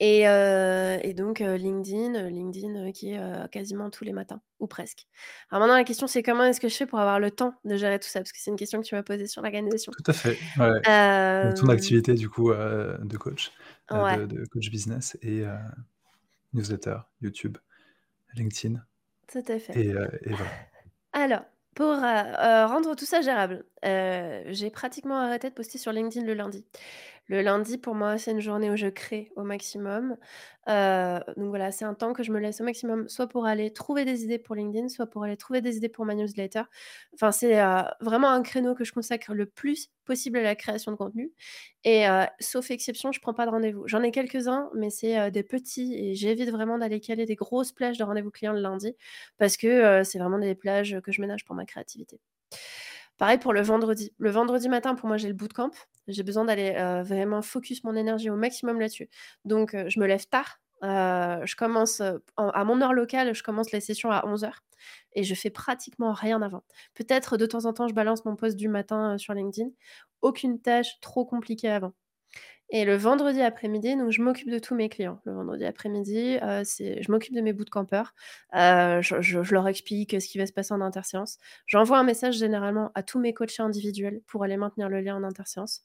Et et donc heu, LinkedIn, heu, LinkedIn, qui est, quasiment tous les matins ou presque. Alors maintenant la question c'est comment est-ce que je fais pour avoir le temps de gérer tout ça? Parce que c'est une question que tu m'as posée sur l'organisation. Tout à fait, ouais, ouais. Donc ton activité du coup, de coach, Ouais. de de coach business et newsletter, YouTube, LinkedIn Tout à fait. et heu et voilà. Alors, pour, heu heu, rendre tout ça gérable, j'ai pratiquement arrêté de poster sur LinkedIn le lundi. Le lundi, pour moi, c'est une journée où je crée au maximum. Heu, donc voilà, c'est un temps que je me laisse au maximum, soit pour aller trouver des idées pour LinkedIn, soit pour aller trouver des idées pour ma newsletter. Enfin, c'est, heu, vraiment un créneau que je consacre le plus possible à la création de contenu et heu, sauf exception, je prends pas de rendez-vous. J'en ai quelques-uns, mais c'est, des petits et j'évite vraiment d'aller caler des grosses plages de rendez-vous clients le lundi parce que, c'est vraiment des plages que je ménage pour ma créativité. Pareil pour le vendredi. Le vendredi matin, pour moi, j'ai le bootcamp. J'ai besoin d'aller, heu, vraiment focus mon énergie au maximum là-dessus. Donc heu, je me lève tard, heu, je commence, à mon heure locale, je commence les sessions à 11:00 et je fais pratiquement rien avant. Peut-être de temps en temps, je balance mon post du matin, sur LinkedIn. Aucune tâche trop compliquée avant et le vendredi après-midi, donc je m'occupe de tous mes clients. Le vendredi après-midi, c'est je m'occupe de mes bootcampers. Heu, je leur explique ce qui va se passer en interséance. J'envoie un message généralement à tous mes coachés individuels pour aller maintenir le lien en interséance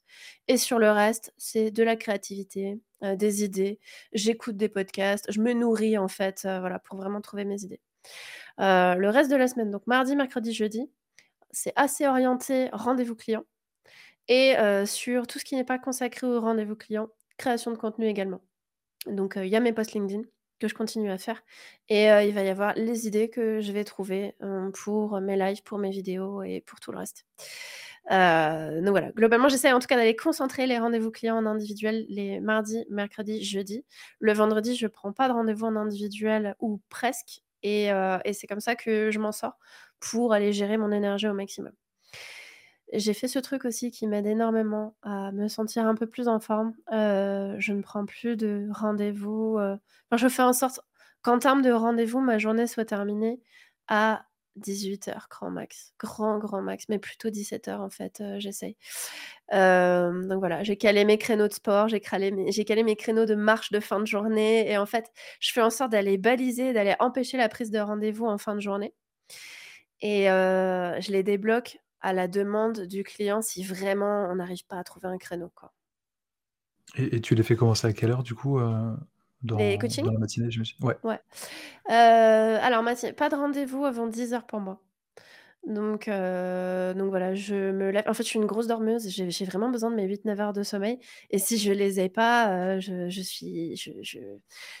et sur le reste, c'est de la créativité, des idées. J'écoute des podcasts, je me nourris en fait, voilà, pour vraiment trouver mes idées. Le reste de la semaine, donc mardi, mercredi, jeudi, c'est assez orienté rendez-vous client et heu, sur tout ce qui n'est pas consacré aux rendez-vous clients, création de contenu également. Donc, heu, il y a mes posts LinkedIn que je continue à faire et heu, il va y avoir les idées que je vais trouver, pour mes lives, pour mes vidéos et pour tout le reste. Donc voilà, globalement, j'essaie en tout cas d'aller concentrer les rendez-vous clients en individuel les mardis, mercredis, jeudis. Le vendredi, je prends pas de rendez-vous en individuel ou presque et c'est comme ça que je m'en sors pour aller gérer mon énergie au maximum. J'ai fait ce truc aussi qui m'aide énormément à me sentir un peu plus en forme. Heu, je ne prends plus de rendez-vous, enfin, je fais en sorte qu'en termes de rendez-vous, ma journée soit terminée à 18:00 grand max, grand, grand max, mais plutôt 17:00 en fait, heu, j'essaye. Donc voilà, j'ai calé mes créneaux de sport, j'ai cralé mes calé mes créneaux de marche de fin de journée et en fait, je fais en sorte d'aller baliser, d'aller empêcher la prise de rendez-vous en fin de journée et je les débloque à la demande du client si vraiment on n'arrive pas à trouver un créneau, quoi. Et et tu les fais commencer à quelle heure du coup, Les dans coachings? dans la matinée, j'imagine? Ouais. Ouais. Heu, alors mati pas de rendez-vous avant 10:00 pour moi. Donc heu, donc voilà, je me lève en fait, je suis une grosse dormeuse, j'ai j'ai vraiment besoin de mes 8-9 heures de sommeil et si je les ai pas, heu, je je suis je je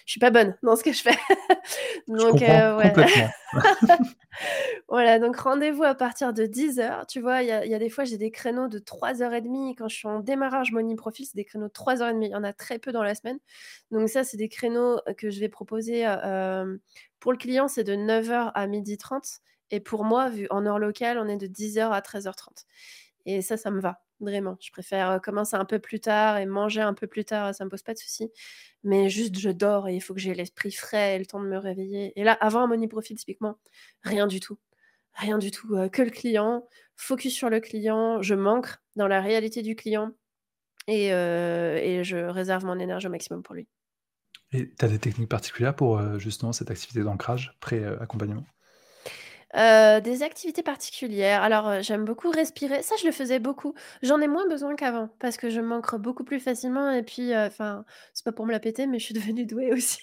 je suis pas bonne dans ce que je fais. Je Donc comprends heu, ouais. complètement. Voilà, donc rendez-vous à partir de 10:00. Tu vois, il y a il y a des fois, j'ai des créneaux de 3 heures et demie quand je suis en démarrage Money Profit, c'est des créneaux de 3 heures et demie. Il y en a très peu dans la semaine. Donc ça, c'est des créneaux, heu, que je vais proposer, heu, hem, pour le client, c'est de 9:00 à 12:30 et pour moi, vu en heure locale, on est de 10:00 à 13:30 et ça, ça me va, vraiment. Je préfère, heu, commencer un peu plus tard et manger un peu plus tard, ça me pose pas de souci. Mais juste, je dors et il faut que j'ai l'esprit frais et le temps de me réveiller et là, avant un Money typiquement, rien du tout. Rien du tout, heu, que le client, focus sur le client, je m'ancre dans la réalité du client et heu et je réserve mon énergie au maximum pour lui. Et tu as des techniques particulières pour, justement cette activité d'ancrage pré, Heu, des activités particulières, alors, heu, j'aime beaucoup respirer. Ça, je le faisais beaucoup. J'en ai moins besoin qu'avant parce que je m'ancre beaucoup plus facilement et puis, heu, enfin, c'est pas pour me la péter, mais je suis devenue douée aussi.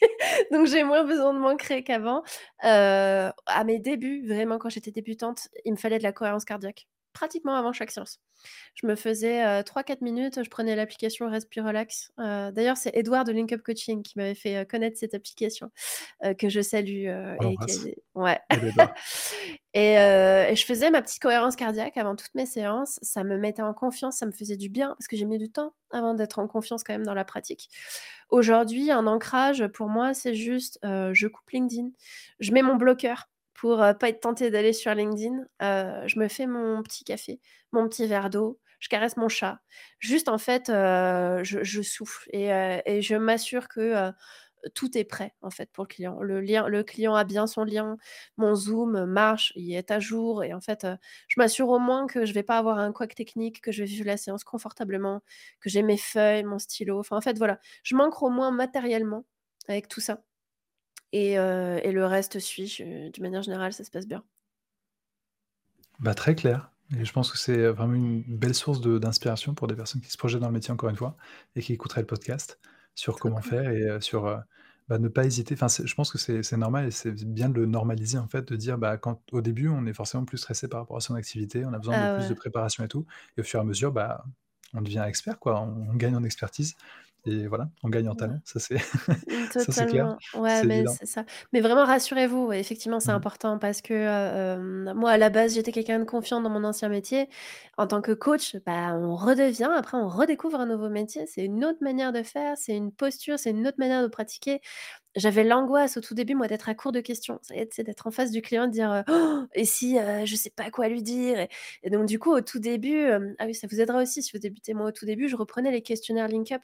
Donc j'ai moins besoin de m'ancrer qu'avant. Heu, à mes débuts, vraiment quand j'étais débutante, il me fallait de la cohérence cardiaque, pratiquement avant chaque séance. Je me faisais, heu, 3-4 minutes, je prenais l'application Respirelax. Heu, d'ailleurs, c'est Edouard de Link Up Coaching qui m'avait fait, heu, connaître cette application, heu, que je salue, et qui ouais et je faisais ma petite cohérence cardiaque avant toutes mes séances. Ça me mettait en confiance, ça me faisait du bien parce que j'ai mis du temps avant d'être en confiance quand même dans la pratique. Aujourd'hui, un ancrage pour moi, c'est juste, je coupe LinkedIn, je mets mon bloqueur pour, heu, pas être tentée d'aller sur LinkedIn. Je me fais mon petit café, mon petit verre d'eau, je caresse mon chat. Juste en fait, je souffle et je m'assure que, tout est prêt en fait pour le client. Le lien le client a bien son lien, mon Zoom marche, il est à jour et en fait, je m'assure au moins que je vais pas avoir un couac technique, que je vais vivre la séance confortablement, que j'ai mes feuilles, mon stylo, enfin en fait voilà, je m'ancre au moins matériellement avec tout ça et heu et le reste suit, je d'une manière générale, ça se passe bien. Bah, très clair et je pense que c'est, vraiment une belle source de d'inspiration pour des personnes qui se projettent dans le métier, encore une fois et qui écouteraient le podcast sur comment cool. faire et heu, sur, heu, bah, ne pas hésiter. Enfin, je pense que c'est normal et c'est bien de le normaliser, en fait, de dire, bah, quand au début, on est forcément plus stressé par rapport à son activité, on a besoin de Ah plus de préparation et tout et au fur et à mesure, bah, on devient expert, quoi. On on gagne en expertise et voilà, on gagne en talent. Ça, c'est Mmh, clair. Ouais, mais évident. c'est ça. Mais vraiment rassurez-vous, effectivement, c'est Mmh mh. important parce que, heu, hem, moi, à la base, j'étais quelqu'un de confiant dans mon ancien métier. En tant que coach, bah, on redevient après on redécouvre un nouveau métier. C'est une autre manière de faire, c'est une posture, c'est une autre manière de pratiquer. J'avais l'angoisse au tout début, moi, d'être à court de questions. Ça y est, tu sais, d'être en face du client, de dire, heu: «Et si, heu, je sais pas quoi lui dire?» et donc du coup, au tout début, hem ah oui, ça vous aidera aussi si vous débutez. Moi, au tout début, je reprenais les questionnaires Link Up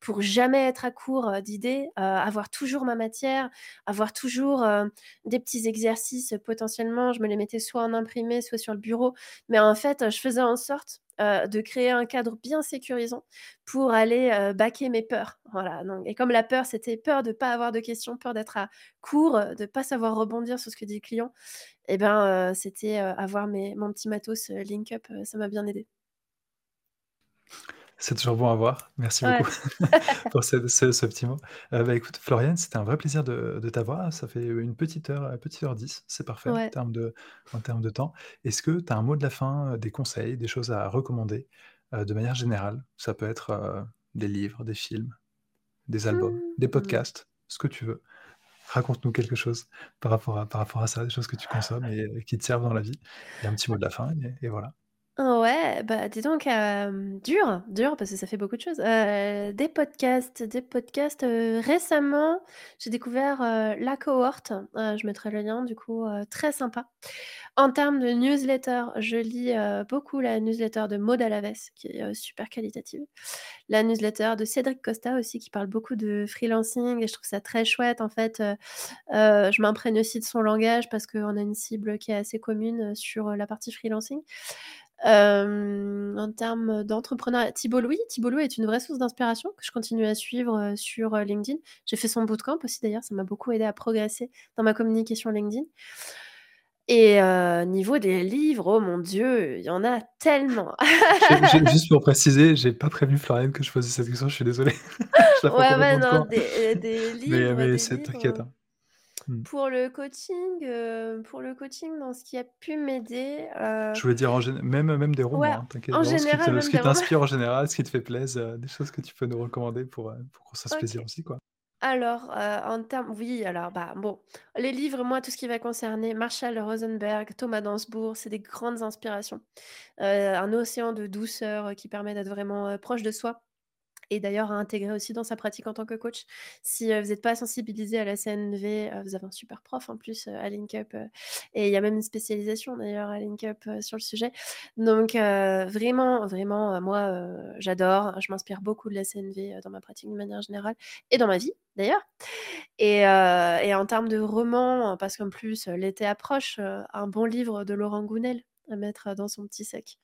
pour jamais être à court, heu, d'idées, avoir toujours ma matière, avoir toujours, des petits exercices, potentiellement, je me les mettais soit en imprimé, soit sur le bureau. Mais en fait, je faisais en sorte, heu, de créer un cadre bien sécurisant pour aller, heu, baquer mes peurs. Voilà, donc et comme la peur, c'était peur de pas avoir de questions, peur d'être à court, heu, de pas savoir rebondir sur ce que dit le client et ben, heu, c'était, avoir mes mon petit matos, heu, Link Up, heu, ça m'a bien aidé. C'est toujours bon à voir. Merci beaucoup pour ce ce ce petit mot. Heu, bah, écoute, Floriane, c'était un vrai plaisir de de t'avoir. Ça fait une petite heure, heu, petite heure 10, c'est parfait en Ouais. termes de en termes de temps. Est-ce que tu as un mot de la fin, heu, des conseils, des choses à recommander, heu, de manière générale? Ça peut être, des livres, des films? des albums, des Mmh. podcasts, ce que tu veux. Raconte-nous quelque chose par rapport à par rapport à ça, des choses que tu consommes et qui te servent dans la vie et un petit mot de la fin et et voilà. Ouais, bah, dis donc, dur, dur parce que ça fait beaucoup de choses. Des podcasts des podcasts, récemment, j'ai découvert, La Cohorte, je mettrai le lien du coup, très sympa. En termes de newsletter, je lis, beaucoup la newsletter de Maud Allavès qui est, super qualitative. La newsletter de Cédric Costa aussi qui parle beaucoup de freelancing et je trouve ça très chouette en fait, je m'imprègne aussi de son langage parce qu'on a une cible qui est assez commune, sur, la partie freelancing. Hem, en termes d'entrepreneuriat, Thibault Louis. Thibault Louis est une vraie source d'inspiration que je continue à suivre, heu, sur, heu, LinkedIn. J'ai fait son bootcamp aussi d'ailleurs, ça m'a beaucoup aidé à progresser dans ma communication LinkedIn. Et niveau des livres, oh mon Dieu, il y en a tellement! Juste pour préciser, j'ai pas prévenu Florian que je posais cette question, je suis désolé. Je la prends Ouais, ouais, non, des, Mais livres mais des c'est t'inquiète, hein. Mmh. pour le coaching, pour le coaching, dans ce qui a pu m'aider, heu Je voulais dire en gén même même des Ouais, romans, hein, en général, ce qui t'inspire en général, ce qui te fait plaise, heu, des choses que tu peux nous recommander pour, pour qu'on se fasse plaisir aussi, quoi. Alors, en termes oui, alors, bah, bon, les livres, moi, tout ce qui va concerner Marshall Rosenberg, Thomas Dansebourg, c'est des grandes inspirations. Un océan de douceur, qui permet d'être vraiment, proche de soi et d'ailleurs à intégrer aussi dans sa pratique en tant que coach. Si, vous êtes pas sensibilisé à la CNV, vous avez un super prof en plus, à Linkup, et il y a même une spécialisation d'ailleurs à Linkup, sur le sujet. Donc vraiment, vraiment, moi, j'adore, je m'inspire beaucoup de la CNV, dans ma pratique de manière générale et dans ma vie d'ailleurs et et en termes de romans, parce qu'en plus, l'été approche, un bon livre de Laurent Gounel à mettre, dans son petit sac.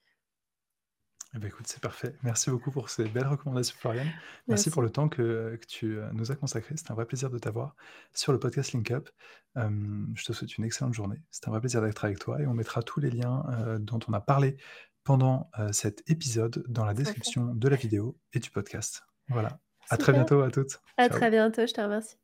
Eh bah, écoute, c'est parfait. Merci beaucoup pour ces belles recommandations, Florian. Merci pour Merci. le temps que, tu, heu, nous as consacré. C'était un vrai plaisir de t'avoir sur le podcast Linkup. Hem, je te souhaite une excellente journée. C'était un vrai plaisir d'être avec toi et on mettra tous les liens, heu, dont on a parlé pendant, heu, cet épisode dans la description de la vidéo et du podcast. Voilà. À très bientôt à toutes. À Ciao. très bientôt, je te remercie.